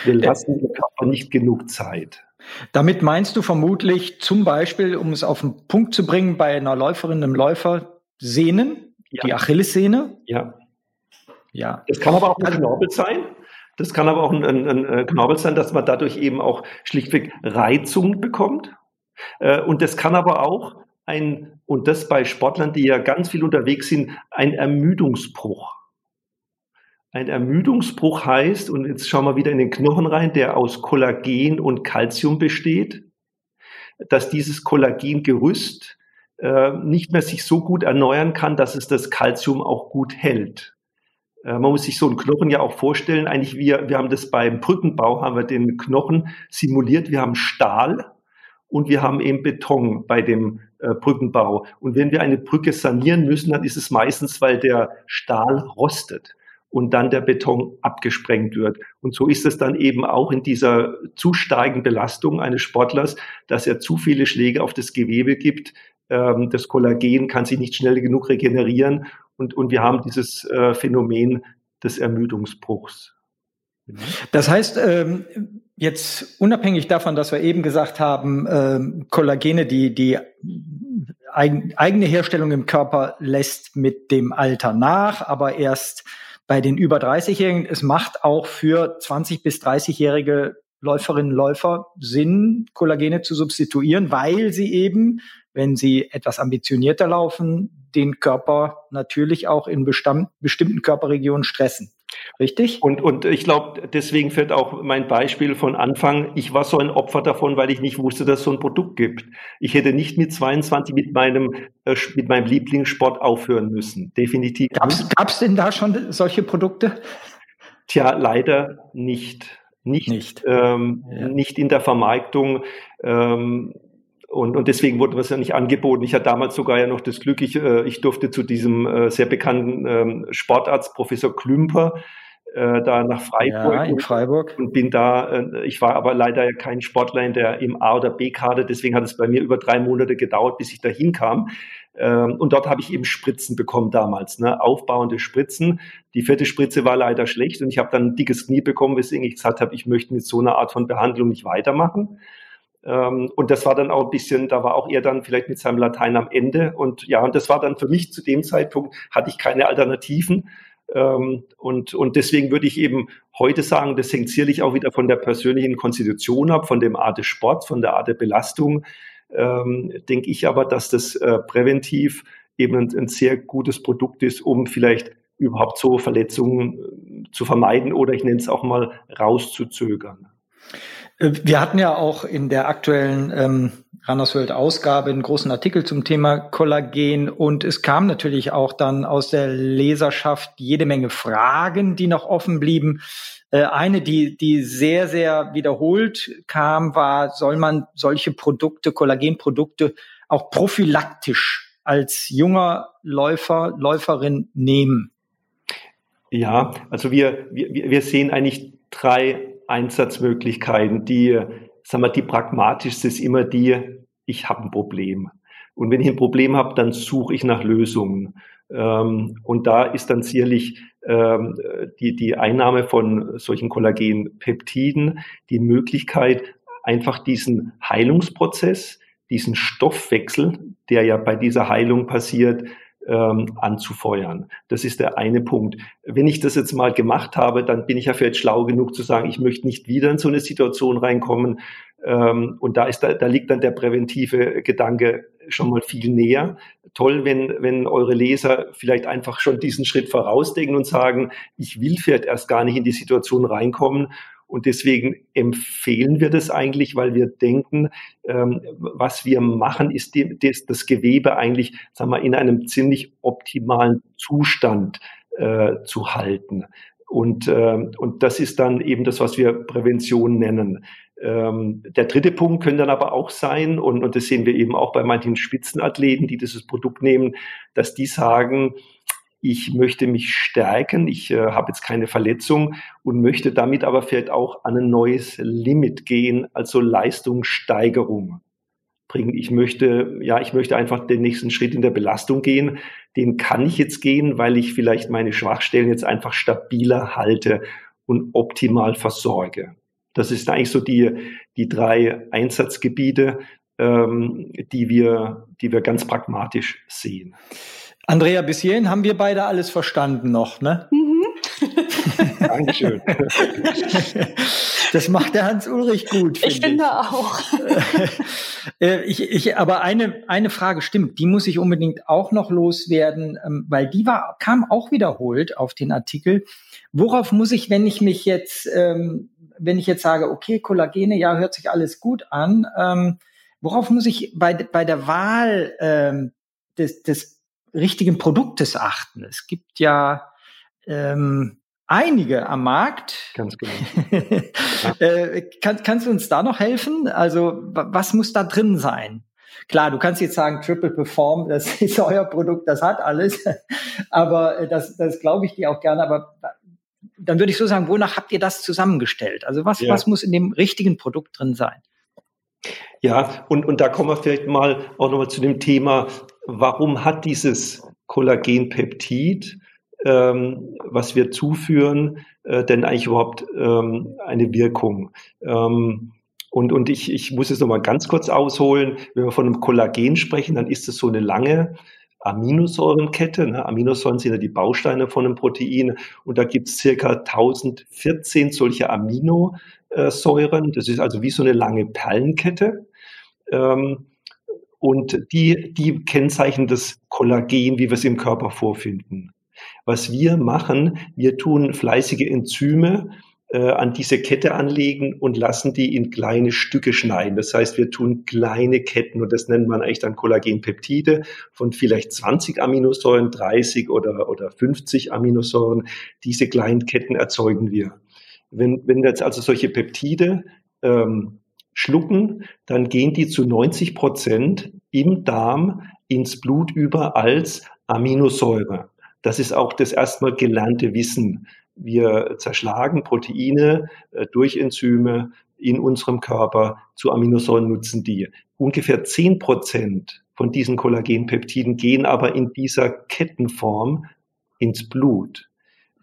Wir lassen dem Körper nicht genug Zeit. Damit meinst du vermutlich zum Beispiel, um es auf den Punkt zu bringen, bei einer Läuferin, einem Läufer, Sehnen, ja. die Achillessehne? Ja. Ja. Es kann aber auch ein Knorpel sein. Das kann aber auch ein, ein, ein äh, Knorpel sein, dass man dadurch eben auch schlichtweg Reizung bekommt. Äh, und das kann aber auch ein, und das bei Sportlern, die ja ganz viel unterwegs sind, ein Ermüdungsbruch. Ein Ermüdungsbruch heißt, und jetzt schauen wir wieder in den Knochen rein, der aus Kollagen und Calcium besteht, dass dieses Kollagengerüst äh, nicht mehr sich so gut erneuern kann, dass es das Calcium auch gut hält. Äh, man muss sich so einen Knochen ja auch vorstellen. Eigentlich wir, wir haben das beim Brückenbau, haben wir den Knochen simuliert. Wir haben Stahl und wir haben eben Beton bei dem äh, Brückenbau. Und wenn wir eine Brücke sanieren müssen, dann ist es meistens, weil der Stahl rostet und dann der Beton abgesprengt wird. Und so ist es dann eben auch in dieser zu starken Belastung eines Sportlers, dass er zu viele Schläge auf das Gewebe gibt. Ähm, das Kollagen kann sich nicht schnell genug regenerieren und, und wir haben dieses äh, Phänomen des Ermüdungsbruchs. Das heißt, ähm, jetzt unabhängig davon, dass wir eben gesagt haben, ähm, Kollagene, die, die eigene Herstellung im Körper lässt mit dem Alter nach, aber erst bei den über 30-Jährigen. Es macht auch für 20 bis 30-jährige Läuferinnen und Läufer Sinn, Kollagene zu substituieren, weil sie eben, wenn sie etwas ambitionierter laufen, den Körper natürlich auch in bestimmten Körperregionen stressen. Richtig? Und, und ich glaube, deswegen fällt auch mein Beispiel von Anfang. Ich war so ein Opfer davon, weil ich nicht wusste, dass es so ein Produkt gibt. Ich hätte nicht mit 22 mit meinem, äh, mit meinem Lieblingssport aufhören müssen. Definitiv. Gab es denn da schon solche Produkte? Tja, leider nicht. Nicht, nicht. Ähm, ja. nicht in der Vermarktung. Ähm, und, und deswegen wurde es ja nicht angeboten. Ich hatte damals sogar ja noch das Glück, ich, äh, ich durfte zu diesem äh, sehr bekannten ähm, Sportarzt Professor Klümper äh, da nach Freiburg, ja, in Freiburg und bin da, äh, ich war aber leider kein Sportler in der im A- oder B-Kader, deswegen hat es bei mir über drei Monate gedauert, bis ich da hinkam. Ähm, und dort habe ich eben Spritzen bekommen damals, ne? aufbauende Spritzen. Die vierte Spritze war leider schlecht und ich habe dann ein dickes Knie bekommen, weswegen ich gesagt habe, ich möchte mit so einer Art von Behandlung nicht weitermachen. Ähm, und das war dann auch ein bisschen, da war auch er dann vielleicht mit seinem Latein am Ende. Und ja, und das war dann für mich zu dem Zeitpunkt, hatte ich keine Alternativen. Ähm, und, und deswegen würde ich eben heute sagen, das hängt sicherlich auch wieder von der persönlichen Konstitution ab, von dem Art des Sports, von der Art der Belastung. Ähm, denke ich aber, dass das äh, präventiv eben ein, ein sehr gutes Produkt ist, um vielleicht überhaupt so Verletzungen äh, zu vermeiden oder ich nenne es auch mal rauszuzögern. Wir hatten ja auch in der aktuellen ähm, Runners World Ausgabe einen großen Artikel zum Thema Kollagen und es kam natürlich auch dann aus der Leserschaft jede Menge Fragen, die noch offen blieben. Äh, eine, die, die sehr, sehr wiederholt kam, war, soll man solche Produkte, Kollagenprodukte auch prophylaktisch als junger Läufer, Läuferin nehmen? Ja, also wir, wir, wir sehen eigentlich drei Einsatzmöglichkeiten, die, sagen wir, die pragmatischste ist immer die, ich habe ein Problem. Und wenn ich ein Problem habe, dann suche ich nach Lösungen. Ähm, und da ist dann sicherlich ähm, die, die Einnahme von solchen Kollagenpeptiden die Möglichkeit, einfach diesen Heilungsprozess, diesen Stoffwechsel, der ja bei dieser Heilung passiert, ähm, anzufeuern. Das ist der eine Punkt. Wenn ich das jetzt mal gemacht habe, dann bin ich ja vielleicht schlau genug zu sagen, ich möchte nicht wieder in so eine Situation reinkommen. Ähm, und da ist da, da liegt dann der präventive Gedanke schon mal viel näher. Toll, wenn, wenn eure Leser vielleicht einfach schon diesen Schritt vorausdenken und sagen, ich will vielleicht erst gar nicht in die Situation reinkommen und deswegen empfehlen wir das eigentlich, weil wir denken, ähm, was wir machen, ist die, das, das, Gewebe eigentlich, sagen wir, in einem ziemlich optimalen Zustand äh, zu halten. Und, äh, und das ist dann eben das, was wir Prävention nennen. Ähm, der dritte Punkt könnte dann aber auch sein, und, und das sehen wir eben auch bei manchen Spitzenathleten, die dieses Produkt nehmen, dass die sagen, ich möchte mich stärken, ich äh, habe jetzt keine Verletzung und möchte damit aber vielleicht auch an ein neues Limit gehen, also Leistungssteigerung bringen. Ich möchte, ja, ich möchte einfach den nächsten Schritt in der Belastung gehen. Den kann ich jetzt gehen, weil ich vielleicht meine Schwachstellen jetzt einfach stabiler halte und optimal versorge. Das ist eigentlich so die, die drei Einsatzgebiete, ähm, die wir, die wir ganz pragmatisch sehen. Andrea, bis hierhin haben wir beide alles verstanden noch, ne? Mhm. Dankeschön. Das macht der Hans-Ulrich gut. Find ich finde ich. auch. Äh, ich, ich, aber eine, eine Frage stimmt, die muss ich unbedingt auch noch loswerden, ähm, weil die war, kam auch wiederholt auf den Artikel. Worauf muss ich, wenn ich mich jetzt, ähm, wenn ich jetzt sage, okay, Kollagene, ja, hört sich alles gut an, ähm, worauf muss ich bei, bei der Wahl des, des richtigen Produktes achten. Es gibt ja ähm, einige am Markt. Ganz genau. äh, kann, kannst du uns da noch helfen? Also was muss da drin sein? Klar, du kannst jetzt sagen, Triple Perform, das ist euer Produkt, das hat alles. aber äh, das, das glaube ich dir auch gerne. Aber dann würde ich so sagen, wonach habt ihr das zusammengestellt? Also was, ja. was muss in dem richtigen Produkt drin sein? Ja, und, und da kommen wir vielleicht mal auch nochmal zu dem Thema, warum hat dieses Kollagenpeptid, ähm, was wir zuführen, äh, denn eigentlich überhaupt ähm, eine Wirkung? Ähm, Und, und ich, ich muss es nochmal ganz kurz ausholen. Wenn wir von einem Kollagen sprechen, dann ist es so eine lange Aminosäurenkette. Ne? Aminosäuren sind ja die Bausteine von einem Protein. Und da gibt es circa 1014 solche Aminosäuren. Das ist also wie so eine lange Perlenkette. Ähm, und die, die kennzeichnen das Kollagen, wie wir es im Körper vorfinden. Was wir machen, wir tun fleißige Enzyme äh, an diese Kette anlegen und lassen die in kleine Stücke schneiden. Das heißt, wir tun kleine Ketten und das nennt man eigentlich dann Kollagenpeptide von vielleicht 20 Aminosäuren, 30 oder, oder 50 Aminosäuren. Diese kleinen Ketten erzeugen wir. Wenn, wenn jetzt also solche Peptide ähm, schlucken, dann gehen die zu 90 Prozent im Darm ins Blut über als Aminosäure. Das ist auch das erstmal gelernte Wissen. Wir zerschlagen Proteine äh, durch Enzyme in unserem Körper zu Aminosäuren nutzen die. Ungefähr zehn Prozent von diesen Kollagenpeptiden gehen aber in dieser Kettenform ins Blut.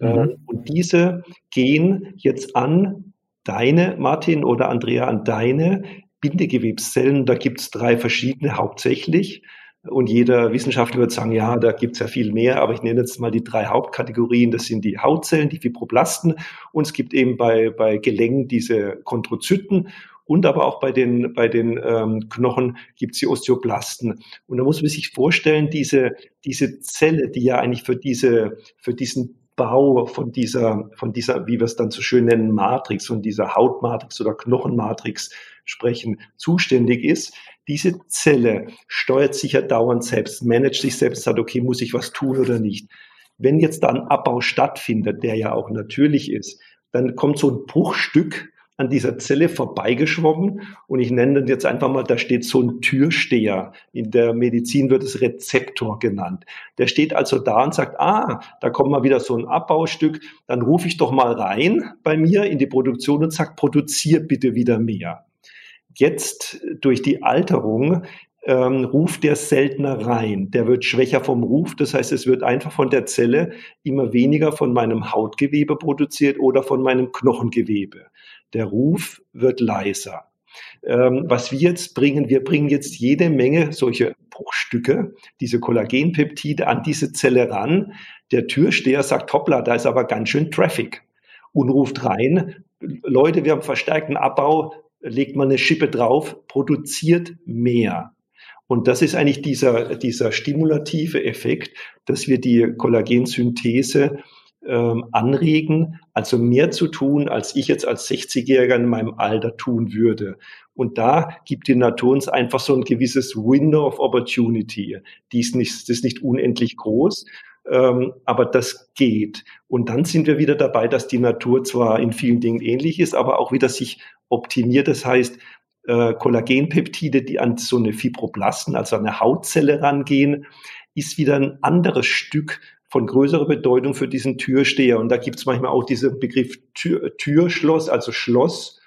Mhm. Äh, und diese gehen jetzt an deine, Martin oder Andrea, an deine Bindegewebszellen. Da gibt es drei verschiedene hauptsächlich. Und jeder Wissenschaftler wird sagen, ja, da gibt's ja viel mehr, aber ich nenne jetzt mal die drei Hauptkategorien. Das sind die Hautzellen, die Fibroblasten und es gibt eben bei, bei Gelenken diese Chondrozyten und aber auch bei den, bei den ähm, Knochen gibt's die Osteoblasten. Und da muss man sich vorstellen, diese, diese Zelle, die ja eigentlich für, diese, für diesen Bau von dieser, von dieser, wie wir es dann so schön nennen, Matrix, von dieser Hautmatrix oder Knochenmatrix sprechen, zuständig ist, diese Zelle steuert sich ja dauernd selbst, managt sich selbst, sagt, okay, muss ich was tun oder nicht. Wenn jetzt da ein Abbau stattfindet, der ja auch natürlich ist, dann kommt so ein Bruchstück an dieser Zelle vorbeigeschwommen und ich nenne das jetzt einfach mal, da steht so ein Türsteher. In der Medizin wird es Rezeptor genannt. Der steht also da und sagt, ah, da kommt mal wieder so ein Abbaustück, dann rufe ich doch mal rein bei mir in die Produktion und sag, produzier bitte wieder mehr. Jetzt durch die Alterung ähm, ruft der seltener rein. Der wird schwächer vom Ruf. Das heißt, es wird einfach von der Zelle immer weniger von meinem Hautgewebe produziert oder von meinem Knochengewebe. Der Ruf wird leiser. Ähm, was wir jetzt bringen, wir bringen jetzt jede Menge solche Bruchstücke, diese Kollagenpeptide an diese Zelle ran. Der Türsteher sagt, hoppla, da ist aber ganz schön Traffic und ruft rein, Leute, wir haben verstärkten Abbau, legt man eine Schippe drauf, produziert mehr. Und das ist eigentlich dieser, dieser stimulative Effekt, dass wir die Kollagensynthese ähm, anregen, also mehr zu tun, als ich jetzt als 60-Jähriger in meinem Alter tun würde. Und da gibt die Natur uns einfach so ein gewisses Window of Opportunity. Die ist nicht, das ist nicht unendlich groß, ähm, aber das geht. Und dann sind wir wieder dabei, dass die Natur zwar in vielen Dingen ähnlich ist, aber auch wieder sich optimiert. Das heißt, äh, Kollagenpeptide, die an so eine Fibroblasten, also eine Hautzelle rangehen, ist wieder ein anderes Stück von größerer Bedeutung für diesen Türsteher. Und da gibt es manchmal auch diesen Begriff Tür, Türschloss, also Schloss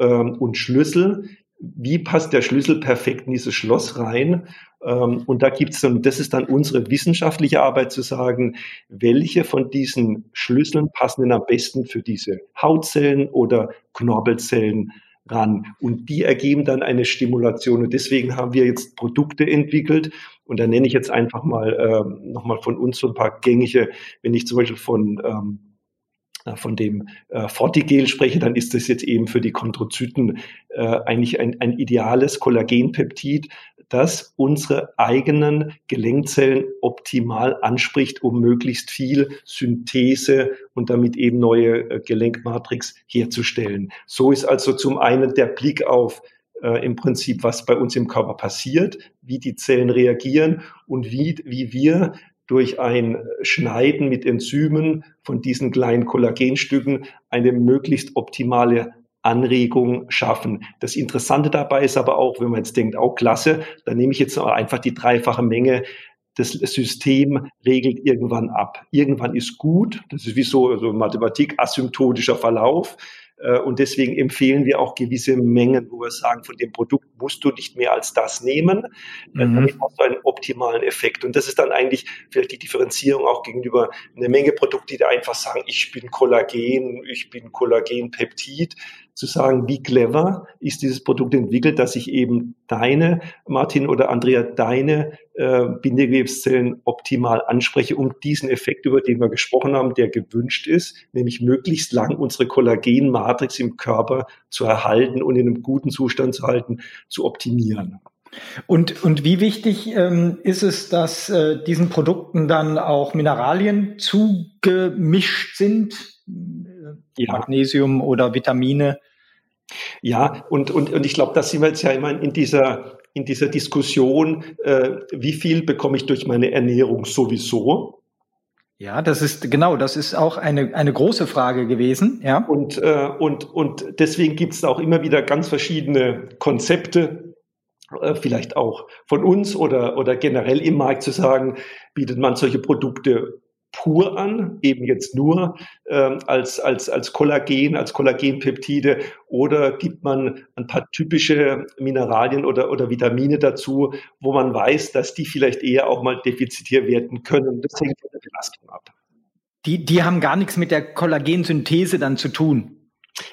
ähm, und Schlüssel. Wie passt der Schlüssel perfekt in dieses Schloss rein? Ähm, und da gibt es, und das ist dann unsere wissenschaftliche Arbeit zu sagen, welche von diesen Schlüsseln passen denn am besten für diese Hautzellen oder Knorpelzellen ran. Und die ergeben dann eine Stimulation. Und deswegen haben wir jetzt Produkte entwickelt. Und da nenne ich jetzt einfach mal ähm, nochmal von uns so ein paar gängige, wenn ich zum Beispiel von ähm, äh, von dem äh, Fortigel spreche, dann ist das jetzt eben für die Chondrozyten äh, eigentlich ein, ein ideales Kollagenpeptid, das unsere eigenen Gelenkzellen optimal anspricht, um möglichst viel Synthese und damit eben neue äh, Gelenkmatrix herzustellen. So ist also zum einen der Blick auf äh, im Prinzip, was bei uns im Körper passiert, wie die Zellen reagieren und wie, wie wir durch ein Schneiden mit Enzymen von diesen kleinen Kollagenstücken eine möglichst optimale Anregung schaffen. Das Interessante dabei ist aber auch, wenn man jetzt denkt, auch klasse, dann nehme ich jetzt einfach die dreifache Menge das System regelt irgendwann ab. Irgendwann ist gut, das ist wie so also Mathematik, asymptotischer Verlauf. Äh, und deswegen empfehlen wir auch gewisse Mengen, wo wir sagen, von dem Produkt musst du nicht mehr als das nehmen. Äh, mhm. Damit hast du einen optimalen Effekt. Und das ist dann eigentlich vielleicht die Differenzierung auch gegenüber einer Menge Produkte, die einfach sagen, ich bin Kollagen, ich bin Kollagenpeptid. Zu sagen, wie clever ist dieses Produkt entwickelt, dass ich eben deine, Martin oder Andrea, deine äh, Bindegewebszellen optimal anspreche, um diesen Effekt, über den wir gesprochen haben, der gewünscht ist, nämlich möglichst lang unsere Kollagenmatrix im Körper zu erhalten und in einem guten Zustand zu halten, zu optimieren. Und, und wie wichtig ähm, ist es, dass äh, diesen Produkten dann auch Mineralien zugemischt sind? Ja. Magnesium oder Vitamine? Ja, und, und, und ich glaube, das sind wir jetzt ja immer in dieser, in dieser Diskussion, äh, wie viel bekomme ich durch meine Ernährung sowieso? Ja, das ist genau, das ist auch eine, eine große Frage gewesen. Ja. Und, äh, und, und deswegen gibt es auch immer wieder ganz verschiedene Konzepte, äh, vielleicht auch von uns oder, oder generell im Markt zu sagen, bietet man solche Produkte pur an, eben jetzt nur ähm, als, als, als Kollagen, als Kollagenpeptide oder gibt man ein paar typische Mineralien oder, oder Vitamine dazu, wo man weiß, dass die vielleicht eher auch mal defizitär werden können. Das hängt von der Belastung ab. Die, die haben gar nichts mit der Kollagensynthese dann zu tun.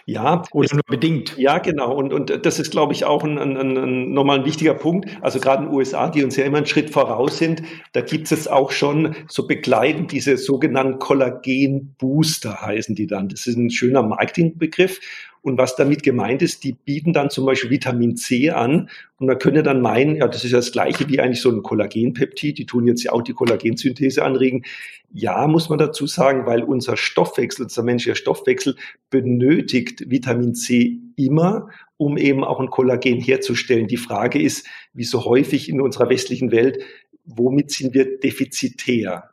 Ja, oder nur bedingt. Ja, genau. Und, und das ist, glaube ich, auch ein, ein, ein, nochmal ein wichtiger Punkt. Also gerade in den USA, die uns ja immer einen Schritt voraus sind, da gibt es auch schon so begleitend diese sogenannten Kollagen-Booster heißen die dann. Das ist ein schöner Marketingbegriff. Und was damit gemeint ist, die bieten dann zum Beispiel Vitamin C an. Und man könnte dann meinen, ja, das ist ja das Gleiche wie eigentlich so ein Kollagenpeptid. Die tun jetzt ja auch die Kollagensynthese anregen. Ja, muss man dazu sagen, weil unser Stoffwechsel, unser menschlicher Stoffwechsel benötigt Vitamin C immer, um eben auch ein Kollagen herzustellen. Die Frage ist, wie so häufig in unserer westlichen Welt, womit sind wir defizitär?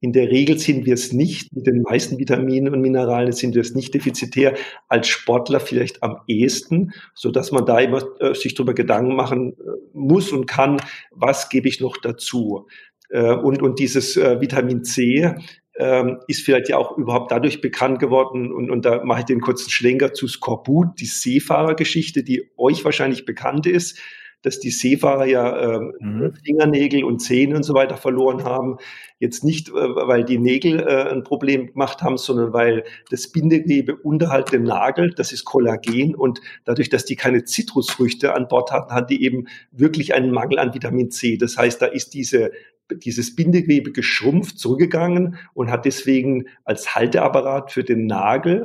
In der Regel sind wir es nicht. Mit den meisten Vitaminen und Mineralien sind wir es nicht defizitär. Als Sportler vielleicht am ehesten, so dass man da immer äh, sich darüber Gedanken machen äh, muss und kann, was gebe ich noch dazu? Äh, und, und dieses äh, Vitamin C ähm, ist vielleicht ja auch überhaupt dadurch bekannt geworden. Und, und da mache ich den kurzen Schlenker zu Skorbut, die Seefahrergeschichte, die euch wahrscheinlich bekannt ist dass die Seefahrer ja äh, mhm. Fingernägel und Zähne und so weiter verloren haben. Jetzt nicht, äh, weil die Nägel äh, ein Problem gemacht haben, sondern weil das Bindegewebe unterhalb dem Nagel, das ist Kollagen und dadurch, dass die keine Zitrusfrüchte an Bord hatten, hatten die eben wirklich einen Mangel an Vitamin C. Das heißt, da ist diese dieses Bindegewebe geschrumpft, zurückgegangen und hat deswegen als Halteapparat für den Nagel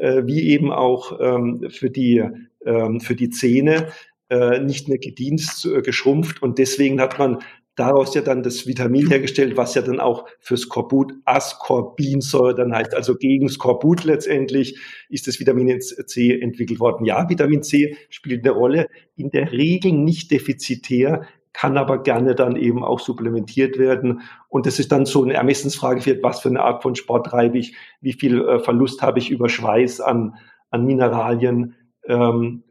äh, wie eben auch ähm, für die ähm, für die Zähne äh, nicht mehr gedient, äh, geschrumpft und deswegen hat man daraus ja dann das Vitamin hergestellt, was ja dann auch für Skorbut Ascorbinsäure dann heißt, also gegen Skorbut letztendlich ist das Vitamin C entwickelt worden. Ja, Vitamin C spielt eine Rolle, in der Regel nicht defizitär, kann aber gerne dann eben auch supplementiert werden. Und das ist dann so eine Ermessensfrage für was für eine Art von Sport treibe ich, wie viel äh, Verlust habe ich über Schweiß an, an Mineralien. Ähm,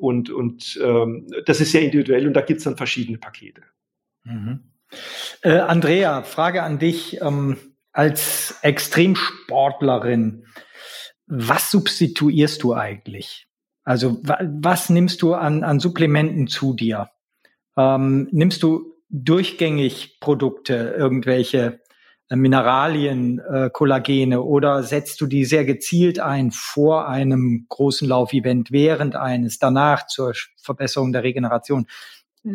und, und ähm, das ist sehr individuell und da gibt es dann verschiedene Pakete. Mhm. Äh, Andrea, Frage an dich ähm, als Extremsportlerin. Was substituierst du eigentlich? Also was nimmst du an, an Supplementen zu dir? Ähm, nimmst du durchgängig Produkte, irgendwelche Mineralien, äh, Kollagene oder setzt du die sehr gezielt ein vor einem großen Laufevent, während eines, danach zur Verbesserung der Regeneration?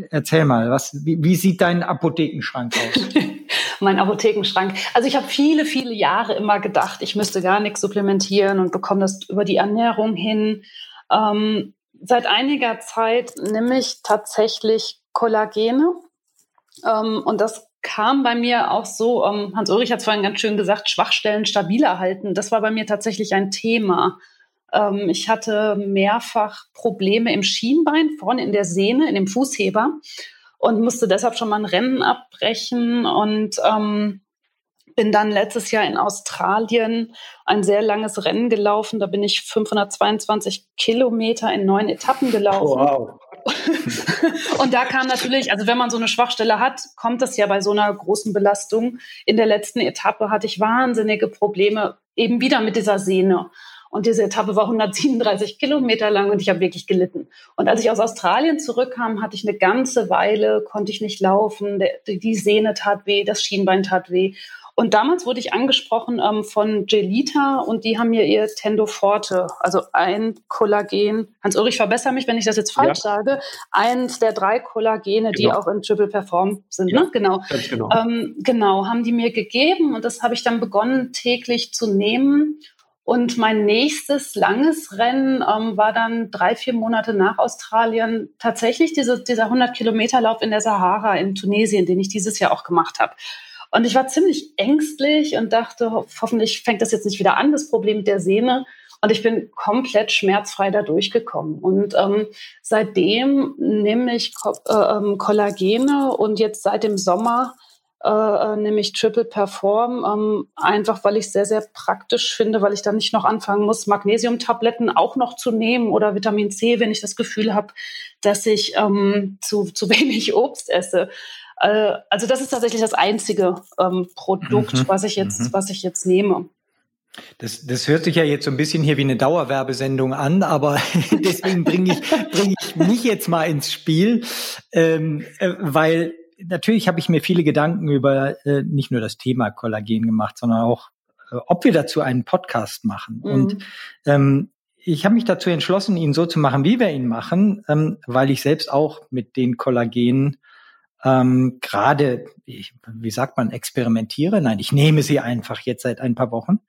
Erzähl mal, was, wie, wie sieht dein Apothekenschrank aus? mein Apothekenschrank. Also ich habe viele, viele Jahre immer gedacht, ich müsste gar nichts supplementieren und bekomme das über die Ernährung hin. Ähm, seit einiger Zeit nehme ich tatsächlich Kollagene. Ähm, und das kam bei mir auch so, ähm, Hans-Ulrich hat es vorhin ganz schön gesagt, Schwachstellen stabiler halten. Das war bei mir tatsächlich ein Thema. Ähm, ich hatte mehrfach Probleme im Schienbein, vorne in der Sehne, in dem Fußheber und musste deshalb schon mal ein Rennen abbrechen und ähm, bin dann letztes Jahr in Australien ein sehr langes Rennen gelaufen. Da bin ich 522 Kilometer in neun Etappen gelaufen. Wow. und da kam natürlich, also wenn man so eine Schwachstelle hat, kommt das ja bei so einer großen Belastung. In der letzten Etappe hatte ich wahnsinnige Probleme eben wieder mit dieser Sehne. Und diese Etappe war 137 Kilometer lang und ich habe wirklich gelitten. Und als ich aus Australien zurückkam, hatte ich eine ganze Weile, konnte ich nicht laufen, die Sehne tat weh, das Schienbein tat weh. Und damals wurde ich angesprochen ähm, von Gelita und die haben mir ihr Tendoforte, also ein Kollagen, Hans-Ulrich, verbessere mich, wenn ich das jetzt falsch ja. sage, eins der drei Kollagene, genau. die auch in Triple Perform sind. Ja, ne? Genau. Genau. Ähm, genau, haben die mir gegeben und das habe ich dann begonnen täglich zu nehmen. Und mein nächstes langes Rennen ähm, war dann drei, vier Monate nach Australien tatsächlich diese, dieser 100 Kilometer Lauf in der Sahara in Tunesien, den ich dieses Jahr auch gemacht habe. Und ich war ziemlich ängstlich und dachte, hoffentlich fängt das jetzt nicht wieder an, das Problem mit der Sehne. Und ich bin komplett schmerzfrei da durchgekommen. Und ähm, seitdem nehme ich Ko äh, ähm, Kollagene und jetzt seit dem Sommer äh, äh, nämlich Triple Perform, ähm, einfach weil ich sehr, sehr praktisch finde, weil ich dann nicht noch anfangen muss, Magnesiumtabletten auch noch zu nehmen oder Vitamin C, wenn ich das Gefühl habe, dass ich ähm, zu, zu wenig Obst esse. Äh, also das ist tatsächlich das einzige ähm, Produkt, mhm. was ich jetzt, mhm. was ich jetzt nehme. Das, das hört sich ja jetzt so ein bisschen hier wie eine Dauerwerbesendung an, aber deswegen bringe ich, bring ich mich jetzt mal ins Spiel, ähm, äh, weil natürlich habe ich mir viele Gedanken über äh, nicht nur das Thema Kollagen gemacht, sondern auch, äh, ob wir dazu einen Podcast machen. Mhm. Und ähm, ich habe mich dazu entschlossen, ihn so zu machen, wie wir ihn machen, ähm, weil ich selbst auch mit den Kollagenen ähm, gerade, wie sagt man, experimentiere. Nein, ich nehme sie einfach jetzt seit ein paar Wochen,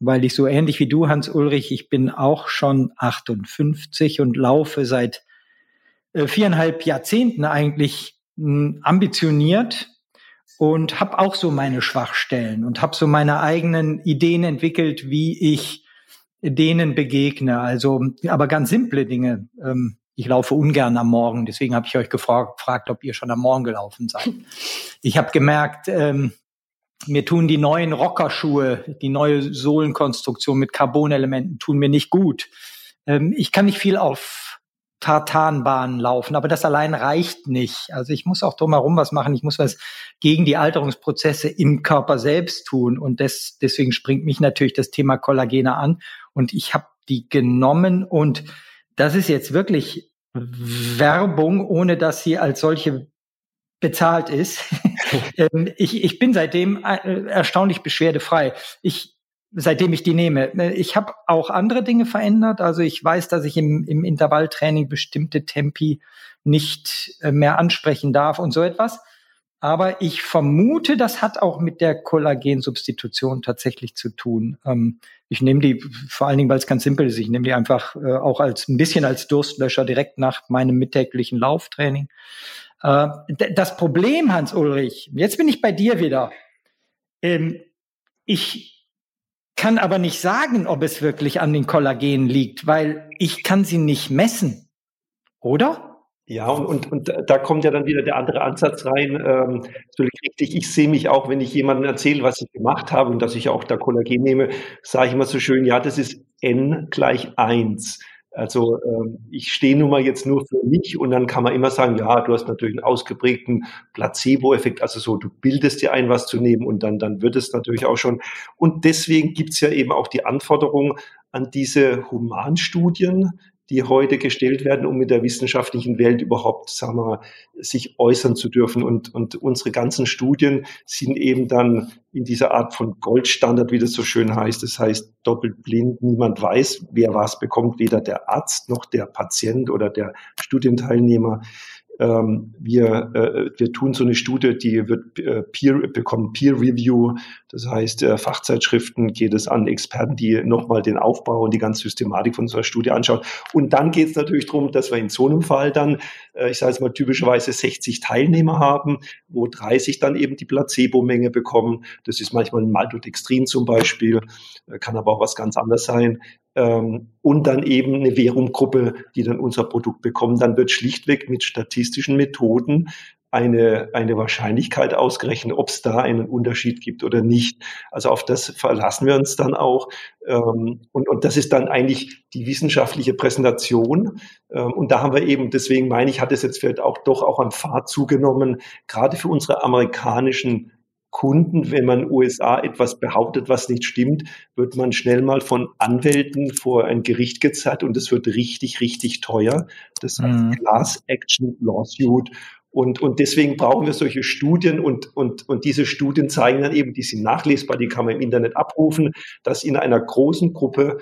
weil ich so ähnlich wie du, Hans Ulrich, ich bin auch schon 58 und laufe seit äh, viereinhalb Jahrzehnten eigentlich mh, hm, ambitioniert und habe auch so meine Schwachstellen und habe so meine eigenen Ideen entwickelt, wie ich denen begegne. Also, aber ganz simple Dinge. Ähm, ich laufe ungern am Morgen, deswegen habe ich euch gefragt, ob ihr schon am Morgen gelaufen seid. Ich habe gemerkt, ähm, mir tun die neuen Rockerschuhe, die neue Sohlenkonstruktion mit Carbonelementen tun mir nicht gut. Ähm, ich kann nicht viel auf Tartanbahnen laufen, aber das allein reicht nicht. Also ich muss auch drumherum was machen. Ich muss was gegen die Alterungsprozesse im Körper selbst tun. Und des, deswegen springt mich natürlich das Thema Kollagene an. Und ich habe die genommen und das ist jetzt wirklich Werbung, ohne dass sie als solche bezahlt ist. Ähm, ich, ich bin seitdem äh, erstaunlich beschwerdefrei. Ich, seitdem ich die nehme. Ich habe auch andere Dinge verändert. Also ich weiß, dass ich im, im Intervalltraining bestimmte Tempi nicht äh, mehr ansprechen darf und so etwas. Aber ich vermute, das hat auch mit der Kollagensubstitution tatsächlich zu tun. Ähm, ich nehme die vor allen Dingen, weil es ganz simpel ist. Ich nehme die einfach äh, auch als ein bisschen als Durstlöscher direkt nach meinem mittäglichen Lauftraining. Äh, das Problem, Hans Ulrich, jetzt bin ich bei dir wieder. Ähm, ich kann aber nicht sagen, ob es wirklich an den Kollagen liegt, weil ich kann sie nicht messen. Oder? Ja, und, und, und da kommt ja dann wieder der andere Ansatz rein. Ähm, richtig, ich sehe mich auch, wenn ich jemandem erzähle, was ich gemacht habe und dass ich auch da Kollagen nehme, sage ich immer so schön, ja, das ist n gleich eins. Also ähm, ich stehe nun mal jetzt nur für mich und dann kann man immer sagen, ja, du hast natürlich einen ausgeprägten Placebo-Effekt, also so, du bildest dir ein, was zu nehmen und dann, dann wird es natürlich auch schon. Und deswegen gibt's ja eben auch die Anforderung an diese Humanstudien, die heute gestellt werden, um mit der wissenschaftlichen Welt überhaupt, sagen wir, sich äußern zu dürfen. Und, und unsere ganzen Studien sind eben dann in dieser Art von Goldstandard, wie das so schön heißt. Das heißt, doppelt blind, niemand weiß, wer was bekommt, weder der Arzt noch der Patient oder der Studienteilnehmer. Ähm, wir, äh, wir tun so eine Studie, die wird äh, Peer, bekommt Peer Review. Das heißt, äh, Fachzeitschriften geht es an Experten, die nochmal den Aufbau und die ganze Systematik von unserer Studie anschauen. Und dann geht es natürlich darum, dass wir in so einem Fall dann, äh, ich sage es mal typischerweise 60 Teilnehmer haben, wo 30 dann eben die Placebo-Menge bekommen. Das ist manchmal ein Maltodextrin zum Beispiel, äh, kann aber auch was ganz anderes sein ähm, und dann eben eine Währunggruppe, die dann unser Produkt bekommen. Dann wird schlichtweg mit statistischen Methoden eine, eine Wahrscheinlichkeit ausgerechnet, ob es da einen Unterschied gibt oder nicht. Also auf das verlassen wir uns dann auch. Ähm, und, und das ist dann eigentlich die wissenschaftliche Präsentation. Ähm, und da haben wir eben, deswegen meine ich, hat es jetzt vielleicht auch doch auch an Fahrt zugenommen, gerade für unsere amerikanischen Kunden, wenn man USA etwas behauptet, was nicht stimmt, wird man schnell mal von Anwälten vor ein Gericht gezerrt und es wird richtig, richtig teuer. Das heißt mhm. Class Action Lawsuit Und, und deswegen brauchen wir solche Studien und, und, und diese Studien zeigen dann eben, die sind nachlesbar, die kann man im Internet abrufen, dass in einer großen Gruppe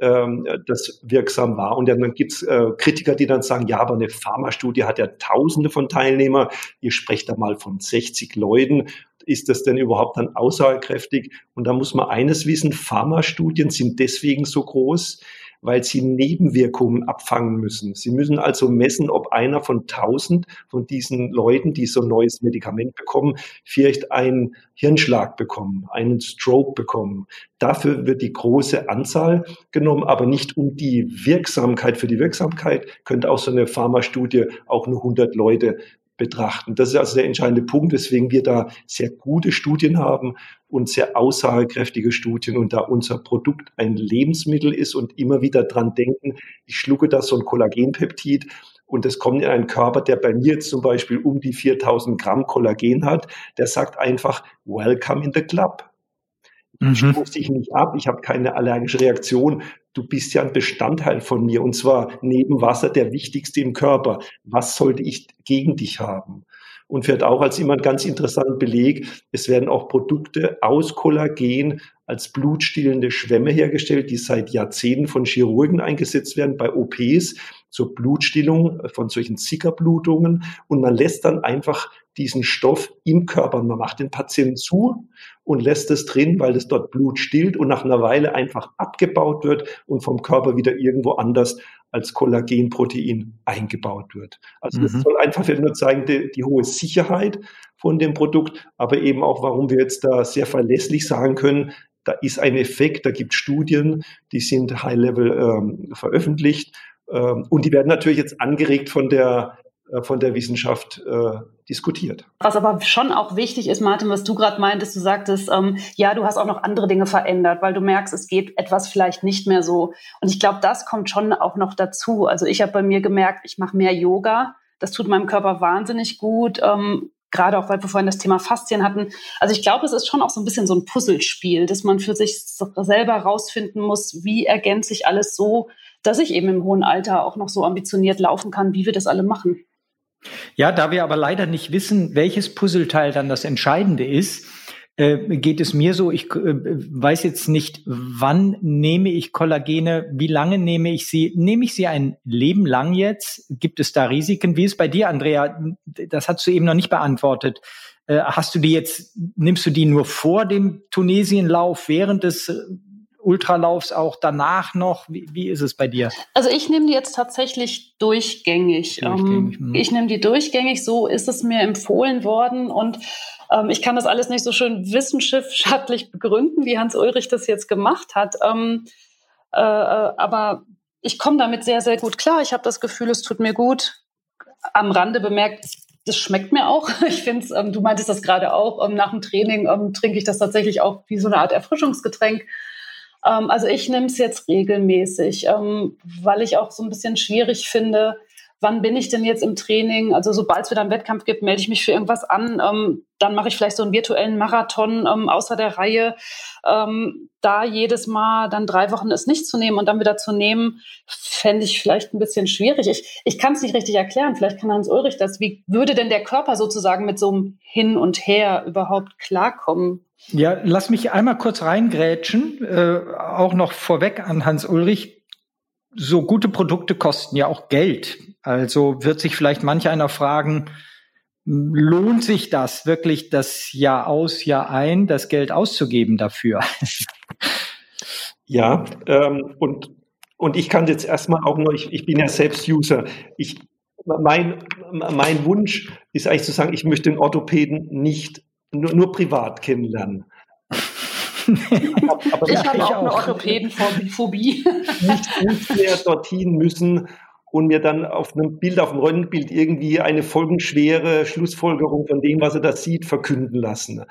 ähm, das wirksam war. Und dann gibt's äh, Kritiker, die dann sagen, ja, aber eine Pharmastudie hat ja tausende von Teilnehmern, ihr sprecht da mal von 60 Leuten. Ist das denn überhaupt dann aussagekräftig? Und da muss man eines wissen, Pharmastudien sind deswegen so groß, weil sie Nebenwirkungen abfangen müssen. Sie müssen also messen, ob einer von tausend von diesen Leuten, die so ein neues Medikament bekommen, vielleicht einen Hirnschlag bekommen, einen Stroke bekommen. Dafür wird die große Anzahl genommen, aber nicht um die Wirksamkeit. Für die Wirksamkeit könnte auch so eine Pharmastudie auch nur 100 Leute betrachten. Das ist also der entscheidende Punkt, weswegen wir da sehr gute Studien haben und sehr aussagekräftige Studien und da unser Produkt ein Lebensmittel ist und immer wieder dran denken, ich schlucke da so ein Kollagenpeptid und es kommt in einen Körper, der bei mir zum Beispiel um die 4000 Gramm Kollagen hat, der sagt einfach, welcome in the club. Mhm. Stoß dich nicht ab, ich habe keine allergische Reaktion. Du bist ja ein Bestandteil von mir und zwar neben Wasser der wichtigste im Körper. Was sollte ich gegen dich haben? Und fährt auch als immer einen ganz interessanten Beleg, es werden auch Produkte aus Kollagen als blutstillende Schwämme hergestellt, die seit Jahrzehnten von Chirurgen eingesetzt werden bei OPs zur Blutstillung von solchen Zickerblutungen. Und man lässt dann einfach diesen Stoff im Körper. Man macht den Patienten zu und lässt es drin, weil es dort Blut stillt und nach einer Weile einfach abgebaut wird und vom Körper wieder irgendwo anders als Kollagenprotein eingebaut wird. Also das mhm. soll einfach nur zeigen, die, die hohe Sicherheit von dem Produkt, aber eben auch, warum wir jetzt da sehr verlässlich sagen können, da ist ein Effekt, da gibt Studien, die sind High-Level ähm, veröffentlicht und die werden natürlich jetzt angeregt von der äh, von der Wissenschaft äh, diskutiert. Was aber schon auch wichtig ist, Martin, was du gerade meintest, du sagtest, ähm, ja, du hast auch noch andere Dinge verändert, weil du merkst, es geht etwas vielleicht nicht mehr so. Und ich glaube, das kommt schon auch noch dazu. Also ich habe bei mir gemerkt, ich mache mehr Yoga. Das tut meinem Körper wahnsinnig gut. Ähm, gerade auch, weil wir vorhin das Thema Faszien hatten. Also ich glaube, es ist schon auch so ein bisschen so ein Puzzlespiel, dass man für sich selber rausfinden muss, wie ergänze ich alles so, dass ich eben im hohen Alter auch noch so ambitioniert laufen kann, wie wir das alle machen. Ja, da wir aber leider nicht wissen, welches Puzzleteil dann das Entscheidende ist, äh, geht es mir so, ich äh, weiß jetzt nicht, wann nehme ich Kollagene, wie lange nehme ich sie, nehme ich sie ein Leben lang jetzt? Gibt es da Risiken? Wie ist bei dir, Andrea? Das hast du eben noch nicht beantwortet. Äh, hast du die jetzt, nimmst du die nur vor dem Tunesienlauf, während des Ultralaufs auch danach noch? Wie, wie ist es bei dir? Also ich nehme die jetzt tatsächlich durchgängig. durchgängig ähm, hm. ich nehme die durchgängig, so ist es mir empfohlen worden und ähm, ich kann das alles nicht so schön wissenschaftlich begründen, wie Hans Ulrich das jetzt gemacht hat. Ähm, äh, äh aber ich komme damit sehr, sehr gut klar. Ich habe das Gefühl, es tut mir gut. Am Rande bemerkt, das schmeckt mir auch. Ich finde es, ähm, du meintest das gerade auch, ähm, nach dem Training ähm, trinke ich das tatsächlich auch wie so eine Art Erfrischungsgetränk. Ähm, also ich nehme es jetzt regelmäßig, ähm, weil ich auch so ein bisschen schwierig finde, wann bin ich denn jetzt im Training? Also sobald es wieder einen Wettkampf gibt, melde ich mich für irgendwas an. Ähm, dann mache ich vielleicht so einen virtuellen Marathon ähm, außer der Reihe. Ähm, da jedes Mal dann drei Wochen es nicht zu nehmen und dann wieder zu nehmen, fände ich vielleicht ein bisschen schwierig. Ich, ich kann es nicht richtig erklären. Vielleicht kann Hans Ulrich das. Wie würde denn der Körper sozusagen mit so einem Hin und Her überhaupt klarkommen? Ja, lass mich einmal kurz reingrätschen, äh, auch noch vorweg an Hans Ulrich. So gute Produkte kosten ja auch Geld. Also wird sich vielleicht manch einer fragen, lohnt sich das wirklich das Jahr aus, Jahr ein, das Geld auszugeben dafür? Ja, ähm, und, und ich kann jetzt erstmal auch nur, ich, ich bin ja selbst User. Ich, mein, mein Wunsch ist eigentlich zu sagen, ich möchte den Orthopäden nicht nur, nur privat kennenlernen. aber, ich habe auch, auch eine Orthopädenphobie. nicht, nicht mehr dorthin müssen und mir dann auf einem Bild, auf dem Röntgenbild irgendwie eine folgenschwere Schlussfolgerung von dem, was er da sieht, verkünden lassen.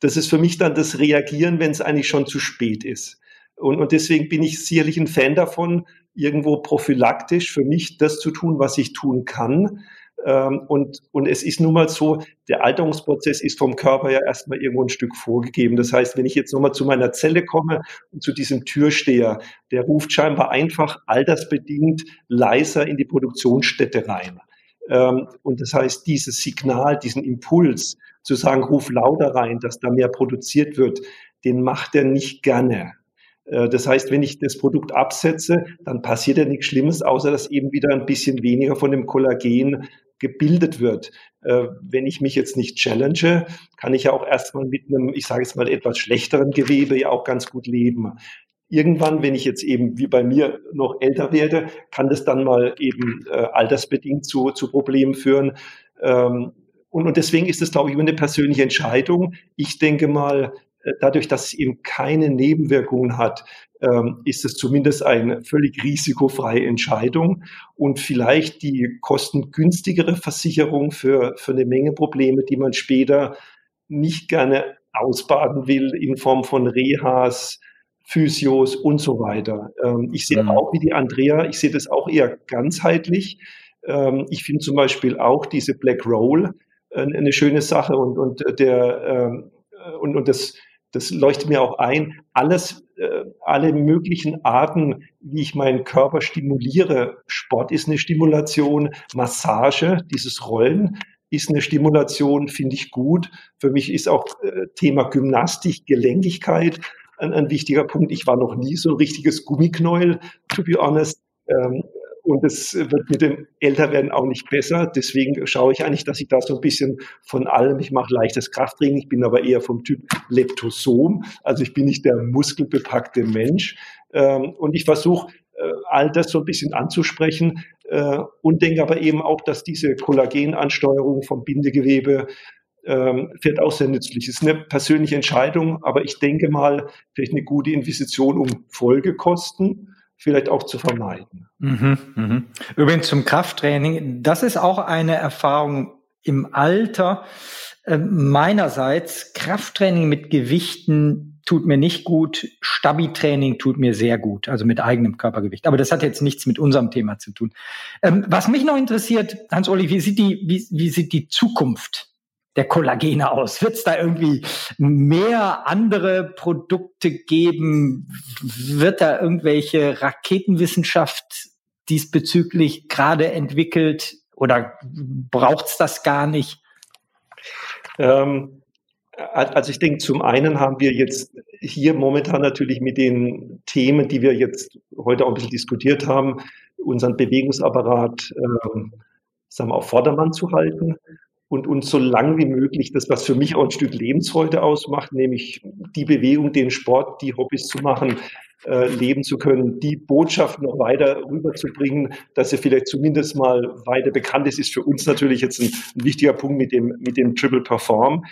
Das ist für mich dann das Reagieren, wenn es eigentlich schon zu spät ist. Und, und deswegen bin ich sicherlich ein Fan davon, irgendwo prophylaktisch für mich das zu tun, was ich tun kann, und, und es ist nun mal so, der Alterungsprozess ist vom Körper ja erstmal irgendwo ein Stück vorgegeben. Das heißt, wenn ich jetzt nochmal zu meiner Zelle komme und zu diesem Türsteher, der ruft scheinbar einfach altersbedingt leiser in die Produktionsstätte rein. Ähm, und das heißt, dieses Signal, diesen Impuls zu sagen, ruf lauter rein, dass da mehr produziert wird, den macht er nicht gerne. Äh, das heißt, wenn ich das Produkt absetze, dann passiert ja nichts Schlimmes, außer dass eben wieder ein bisschen weniger von dem Kollagen gebildet wird. Äh, wenn ich mich jetzt nicht challenge, kann ich ja auch erstmal mit einem, ich sage jetzt mal, etwas schlechteren Gewebe ja auch ganz gut leben. Irgendwann, wenn ich jetzt eben wie bei mir noch älter werde, kann das dann mal eben äh, altersbedingt zu, zu Problemen führen. Ähm, und, und deswegen ist es, glaube ich, immer eine persönliche Entscheidung. Ich denke mal, dadurch, dass es eben keine Nebenwirkungen hat, ähm, ist es zumindest eine völlig risikofreie Entscheidung und vielleicht die kostengünstigere Versicherung für, für eine Menge Probleme, die man später nicht gerne ausbaden will in Form von Rehas, Physios und so weiter. Ähm, ich sehe mhm. auch wie die Andrea, ich sehe das auch eher ganzheitlich. Ähm, ich finde zum Beispiel auch diese Black Roll äh, eine schöne Sache und, und der und, und das das leuchtet mir auch ein, alles, äh, alle möglichen Arten, wie ich meinen Körper stimuliere. Sport ist eine Stimulation, Massage, dieses Rollen ist eine Stimulation, finde ich gut. Für mich ist auch äh, Thema Gymnastik, Gelenkigkeit ein, ein, wichtiger Punkt. Ich war noch nie so ein richtiges Gummiknäuel, to be honest. Ähm, und es wird mit dem Älterwerden auch nicht besser. Deswegen schaue ich eigentlich, dass ich da so ein bisschen von allem, ich mache leichtes Krafttraining, ich bin aber eher vom Typ Leptosom, also ich bin nicht der muskelbepackte Mensch. Ähm, und ich versuche, äh, all das so ein bisschen anzusprechen äh, und denke aber eben auch, dass diese Kollagenansteuerung vom Bindegewebe ähm, wird auch sehr nützlich. Es ist eine persönliche Entscheidung, aber ich denke mal, vielleicht eine gute Investition um Folgekosten vielleicht auch zu vermeiden. Mhm, mhm. Übrigens zum Krafttraining, das ist auch eine Erfahrung im Alter. Äh, meinerseits, Krafttraining mit Gewichten tut mir nicht gut, Stabi-Training tut mir sehr gut, also mit eigenem Körpergewicht. Aber das hat jetzt nichts mit unserem Thema zu tun. Ähm, was mich noch interessiert, Hans-Uli, wie sieht die, wie, wie sieht die Zukunft der Kollagene aus? Wird es da irgendwie mehr andere Produkte geben? Wird da irgendwelche Raketenwissenschaft diesbezüglich gerade entwickelt oder braucht es das gar nicht? Ähm, also ich denke, zum einen haben wir jetzt hier momentan natürlich mit den Themen, die wir jetzt heute auch ein bisschen diskutiert haben, unseren Bewegungsapparat ähm, sagen wir, auf Vordermann zu halten und uns so lang wie möglich das, was für mich auch ein Stück Lebensfreude ausmacht, nämlich die Bewegung, den Sport, die Hobbys zu machen, äh, leben zu können, die Botschaft noch weiter rüberzubringen, dass sie vielleicht zumindest mal weiter bekannt ist, ist für uns natürlich jetzt ein, ein wichtiger Punkt mit dem, mit dem Triple Perform.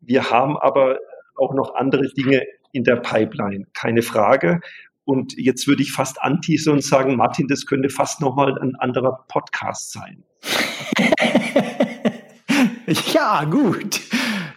Wir haben aber auch noch andere Dinge in der Pipeline, keine Frage. Und jetzt würde ich fast anteasern und sagen, Martin, das könnte fast nochmal ein anderer Podcast sein. Ja, gut.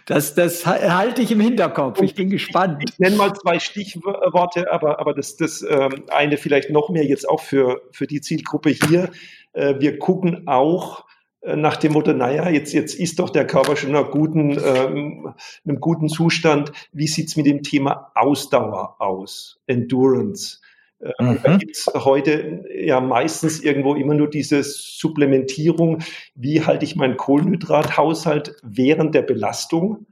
Das, das halte ich im Hinterkopf. Ich bin gespannt. Ich nenne mal zwei Stichworte, aber, aber das, das ähm, eine vielleicht noch mehr jetzt auch für, für die Zielgruppe hier. Äh, wir gucken auch äh, nach dem Motto, naja, jetzt, jetzt ist doch der Körper schon in einem guten, ähm, einem guten Zustand. Wie sieht's mit dem Thema Ausdauer aus? Endurance. Äh, mhm. Da gibt es heute ja meistens irgendwo immer nur diese Supplementierung, wie halte ich meinen Kohlenhydrathaushalt während der Belastung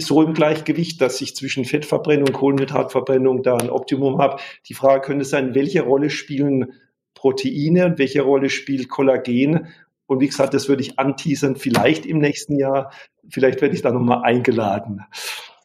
so im Gleichgewicht, dass ich zwischen Fettverbrennung und Kohlenhydratverbrennung da ein Optimum habe. Die Frage könnte sein, welche Rolle spielen Proteine und welche Rolle spielt Kollagen? Und wie gesagt, das würde ich anteasern, vielleicht im nächsten Jahr, vielleicht werde ich da nochmal eingeladen.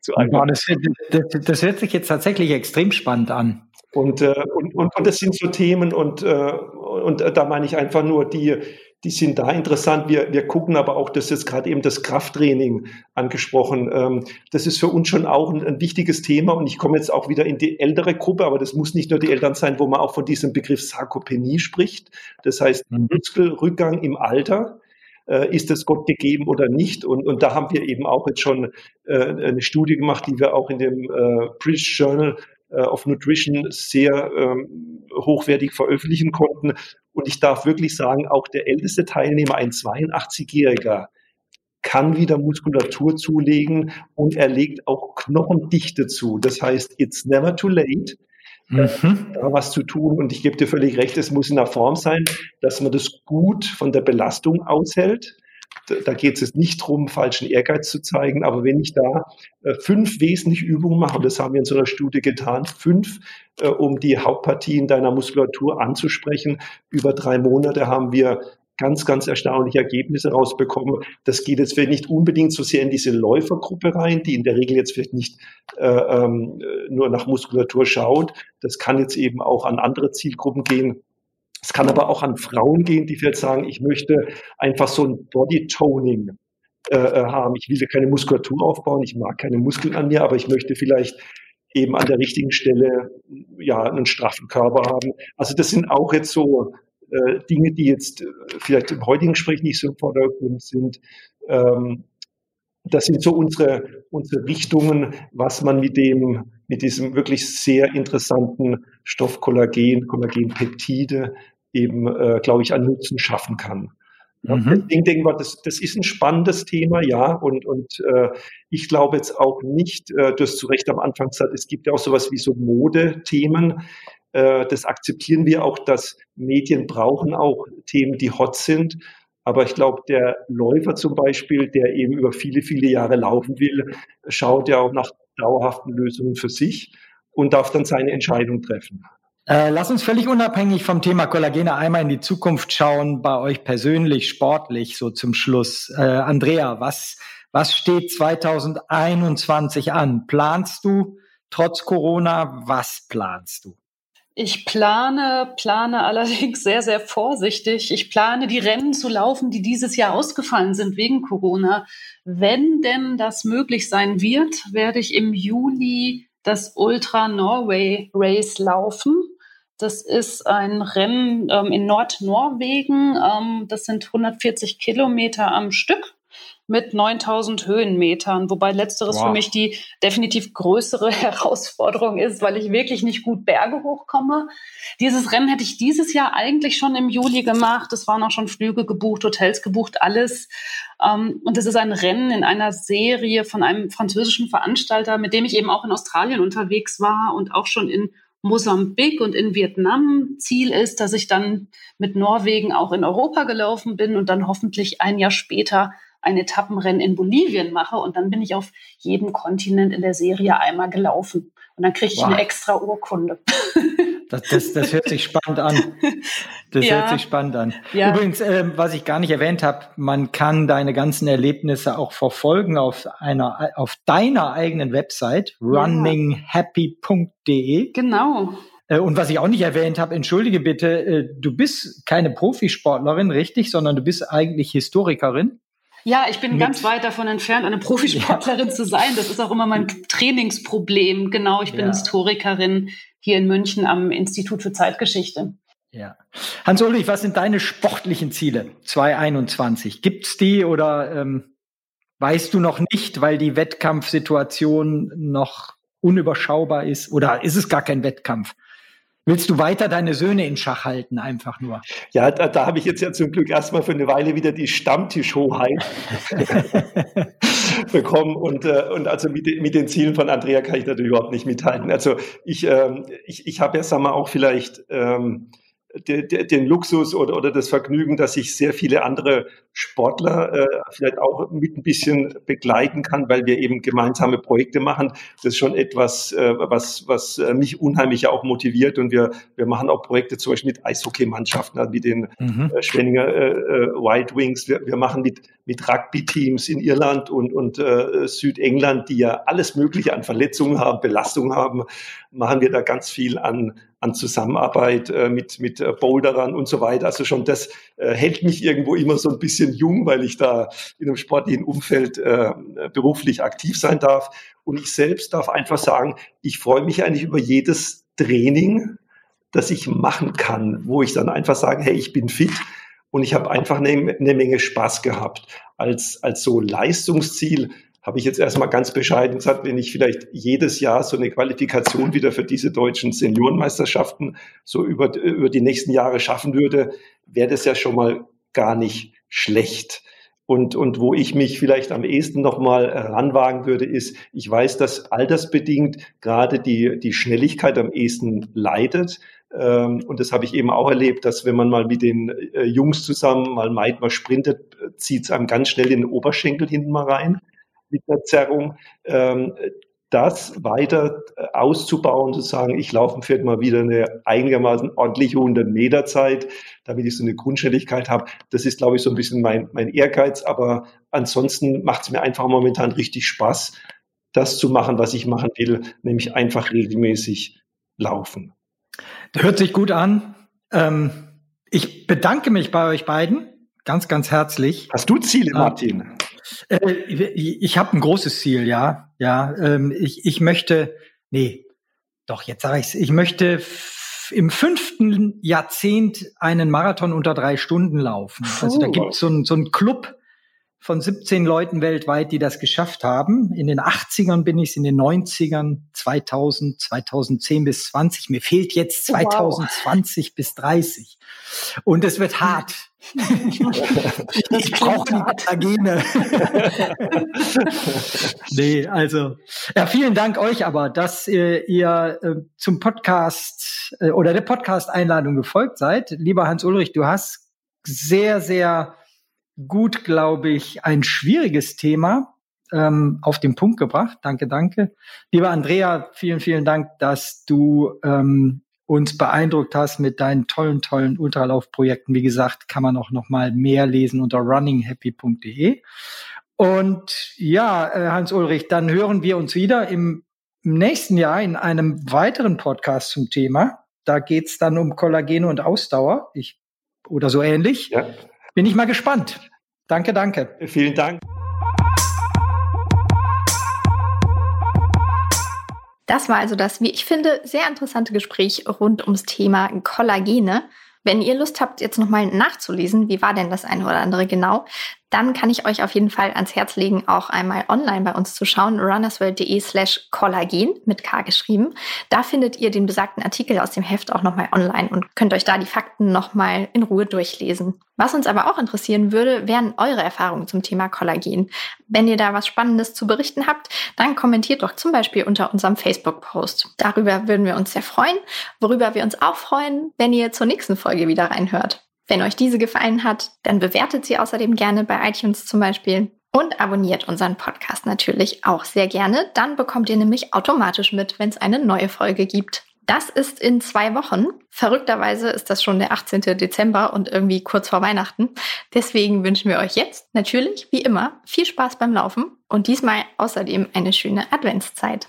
Zu einem das, das, das hört sich jetzt tatsächlich extrem spannend an. Und, äh, und, und, und das sind so Themen und, äh, und da meine ich einfach nur, die, die sind da interessant. Wir, wir gucken aber auch, das ist gerade eben das Krafttraining angesprochen. Ähm, das ist für uns schon auch ein, ein, wichtiges Thema und ich komme jetzt auch wieder in die ältere Gruppe, aber das muss nicht nur die Eltern sein, wo man auch von diesem Begriff Sarkopenie spricht. Das heißt mhm. Muskelrückgang im Alter äh, ist es Gott gegeben oder nicht? Und, und da haben wir eben auch jetzt schon äh, eine Studie gemacht, die wir auch in dem äh, British Journal äh, of Nutrition sehr ähm, hochwertig veröffentlichen konnten. Und ich darf wirklich sagen, auch der älteste Teilnehmer, ein 82-Jähriger, kann wieder Muskulatur zulegen und er legt auch Knochendichte zu. Das heißt, it's never too late. mhm. da was zu tun. Und ich gebe dir völlig recht, es muss in der Form sein, dass man das gut von der Belastung aushält. Da geht es nicht darum, falschen Ehrgeiz zu zeigen, aber wenn ich da äh, fünf wesentliche Übungen mache, und das haben wir in so einer Studie getan, fünf, äh, um die Hauptpartien deiner Muskulatur anzusprechen, über drei Monate haben wir ganz, ganz erstaunliche Ergebnisse rausbekommen. Das geht jetzt vielleicht nicht unbedingt so sehr in diese Läufergruppe rein, die in der Regel jetzt vielleicht nicht äh, ähm, nur nach Muskulatur schaut. Das kann jetzt eben auch an andere Zielgruppen gehen. Es kann aber auch an Frauen gehen, die vielleicht sagen, ich möchte einfach so ein Body-Toning äh, äh haben. Ich will keine Muskulatur aufbauen, ich mag keine Muskeln an mir, aber ich möchte vielleicht eben an der richtigen Stelle ja einen straffen Körper haben. Also das sind auch jetzt so äh, Dinge, die jetzt äh, vielleicht im heutigen Gespräch nicht so im Vordergrund sind. Ähm, das sind so unsere, unsere Richtungen, was man mit dem, mit diesem wirklich sehr interessanten Stoff Kollagen, Kollagenpeptide eben, äh, glaube ich, an Nutzen schaffen kann. Ja, mhm. Deswegen denken wir, das, das ist ein spannendes Thema, ja, und, und äh, ich glaube jetzt auch nicht, äh, du hast zu Recht am Anfang gesagt, es gibt ja auch sowas wie so Modethemen. Äh, das akzeptieren wir auch, dass Medien brauchen auch Themen, die hot sind. Aber ich glaube, der Läufer zum Beispiel, der eben über viele, viele Jahre laufen will, schaut ja auch nach dauerhaften Lösungen für sich und darf dann seine Entscheidung treffen. Äh, lass uns völlig unabhängig vom Thema Kollagene einmal in die Zukunft schauen, bei euch persönlich, sportlich, so zum Schluss. Äh, Andrea, was, was steht 2021 an? Planst du trotz Corona? Was planst du? Ich plane, plane allerdings sehr, sehr vorsichtig. Ich plane, die Rennen zu laufen, die dieses Jahr ausgefallen sind wegen Corona. Wenn denn das möglich sein wird, werde ich im Juli das Ultra Norway Race laufen. Das ist ein Rennen ähm, in Nordnorwegen. Ähm, das sind 140 Kilometer am Stück mit 9000 Höhenmetern, wobei letzteres wow. für mich die definitiv größere Herausforderung ist, weil ich wirklich nicht gut Berge hochkomme. Dieses Rennen hätte ich dieses Jahr eigentlich schon im Juli gemacht. Es waren auch schon Flüge gebucht, Hotels gebucht, alles. Ähm, und es ist ein Rennen in einer Serie von einem französischen Veranstalter, mit dem ich eben auch in Australien unterwegs war und auch schon in Mosambik und in Vietnam. Ziel ist, dass ich dann mit Norwegen auch in Europa gelaufen bin und dann hoffentlich ein Jahr später ein Etappenrennen in Bolivien mache und dann bin ich auf jedem Kontinent in der Serie einmal gelaufen. Und dann kriege ich wow. eine extra Urkunde. Das, das, das hört sich spannend an. Das ja. hört sich spannend an. Ja. Übrigens, äh, was ich gar nicht erwähnt habe, man kann deine ganzen Erlebnisse auch verfolgen auf einer, auf deiner eigenen Website, ja. runninghappy.de. Genau. Äh, und was ich auch nicht erwähnt habe, entschuldige bitte, äh, du bist keine Profisportlerin, richtig, sondern du bist eigentlich Historikerin. Ja, ich bin ganz weit davon entfernt, eine Profisportlerin ja. zu sein. Das ist auch immer mein Trainingsproblem. Genau, ich bin ja. Historikerin hier in München am Institut für Zeitgeschichte. Ja. Hans-Ulrich, was sind deine sportlichen Ziele 2021? Gibt's die oder ähm, weißt du noch nicht, weil die Wettkampfsituation noch unüberschaubar ist? Oder ist es gar kein Wettkampf? Willst du weiter deine Söhne in Schach halten, einfach nur? Ja, da, da habe ich jetzt ja zum Glück erstmal für eine Weile wieder die Stammtischhoheit bekommen. Und, äh, und also mit, mit den Zielen von Andrea kann ich natürlich überhaupt nicht mithalten. Also ich, ähm, ich, ich habe ja, sagen wir auch vielleicht ähm, de, de, den Luxus oder, oder das Vergnügen, dass ich sehr viele andere Sportler äh, vielleicht auch mit ein bisschen begleiten kann, weil wir eben gemeinsame Projekte machen. Das ist schon etwas, äh, was, was äh, mich unheimlich auch motiviert. Und wir, wir machen auch Projekte zum Beispiel mit Eishockeymannschaften, also mit den mhm. äh, Schwenninger äh, äh, White Wings. Wir, wir machen mit, mit Rugby-Teams in Irland und, und äh, Südengland, die ja alles Mögliche an Verletzungen haben, Belastungen haben, machen wir da ganz viel an, an Zusammenarbeit äh, mit, mit äh, Boulderern und so weiter. Also schon das äh, hält mich irgendwo immer so ein bisschen jung, weil ich da in einem sportlichen Umfeld äh, beruflich aktiv sein darf. Und ich selbst darf einfach sagen, ich freue mich eigentlich über jedes Training, das ich machen kann, wo ich dann einfach sage, hey, ich bin fit und ich habe einfach eine, eine Menge Spaß gehabt. Als, als so Leistungsziel habe ich jetzt erstmal ganz bescheiden gesagt, wenn ich vielleicht jedes Jahr so eine Qualifikation wieder für diese deutschen Seniorenmeisterschaften so über, über die nächsten Jahre schaffen würde, wäre das ja schon mal gar nicht schlecht. Und, und wo ich mich vielleicht am ehesten nochmal ranwagen würde, ist, ich weiß, dass altersbedingt gerade die, die Schnelligkeit am ehesten leidet. Ähm, und das habe ich eben auch erlebt, dass wenn man mal mit den äh, Jungs zusammen mal meint, mal sprintet, zieht es einem ganz schnell in den Oberschenkel hinten mal rein mit der Zerrung. Ähm, das weiter äh, auszubauen, zu sagen, ich laufe vielleicht mal wieder eine einigermaßen ordentliche 100 Meter Zeit, damit ich so eine Grundschnelligkeit habe. Das ist, glaube ich, so ein bisschen mein, mein Ehrgeiz. Aber ansonsten macht es mir einfach momentan richtig Spaß, das zu machen, was ich machen will, nämlich einfach regelmäßig laufen. Hört sich gut an. Ähm, ich bedanke mich bei euch beiden ganz, ganz herzlich. Hast du Ziele, Martin? Äh, ich habe ein großes Ziel, ja. Ja, ähm, ich, ich möchte, nee, doch, jetzt sage ich's. Ich möchte im fünften Jahrzehnt einen Marathon unter drei Stunden laufen. Also da gibt so es so einen Club von 17 Leuten weltweit, die das geschafft haben. In den 80ern bin ich in den 90ern, 2000, 2010 bis 20. Mir fehlt jetzt 2020 wow. bis 30. Und es wird hart. ich brauche die Patagene. nee, also ja, vielen Dank euch aber, dass äh, ihr äh, zum Podcast äh, oder der Podcast-Einladung gefolgt seid. Lieber Hans Ulrich, du hast sehr, sehr gut, glaube ich, ein schwieriges Thema ähm, auf den Punkt gebracht. Danke, danke. Lieber Andrea, vielen, vielen Dank, dass du ähm, uns beeindruckt hast mit deinen tollen, tollen Ultralaufprojekten. Wie gesagt, kann man auch noch mal mehr lesen unter runninghappy.de. Und ja, äh, Hans-Ulrich, dann hören wir uns wieder im, nächsten Jahr in einem weiteren Podcast zum Thema. Da geht's dann um Kollagene und Ausdauer. Ich, oder so ähnlich. Ja. Bin ich mal gespannt. Danke, danke. Vielen Dank. Das war also das, wie ich finde, sehr interessante Gespräch rund ums Thema Kollagene. Wenn ihr Lust habt, jetzt nochmal nachzulesen, wie war denn das eine oder andere genau, dann kann ich euch auf jeden Fall ans Herz legen, auch einmal online bei uns zu schauen, runnersworld.de slash Kollagen mit K geschrieben. Da findet ihr den besagten Artikel aus dem Heft auch nochmal online und könnt euch da die Fakten nochmal in Ruhe durchlesen. Was uns aber auch interessieren würde, wären eure Erfahrungen zum Thema Kollagen. Wenn ihr da was Spannendes zu berichten habt, dann kommentiert doch zum Beispiel unter unserem Facebook-Post. Darüber würden wir uns sehr freuen. Worüber wir uns auch freuen, wenn ihr zur nächsten Folge wieder reinhört. Wenn euch diese gefallen hat, dann bewertet sie außerdem gerne bei iTunes zum Beispiel. Und abonniert unseren Podcast natürlich auch sehr gerne. Dann bekommt ihr nämlich automatisch mit, wenn es eine neue Folge gibt. Das ist in zwei Wochen. Verrückterweise ist das schon der 18. Dezember und irgendwie kurz vor Weihnachten. Deswegen wünschen wir euch jetzt natürlich, wie immer, viel Spaß beim Laufen und diesmal außerdem eine schöne Adventszeit.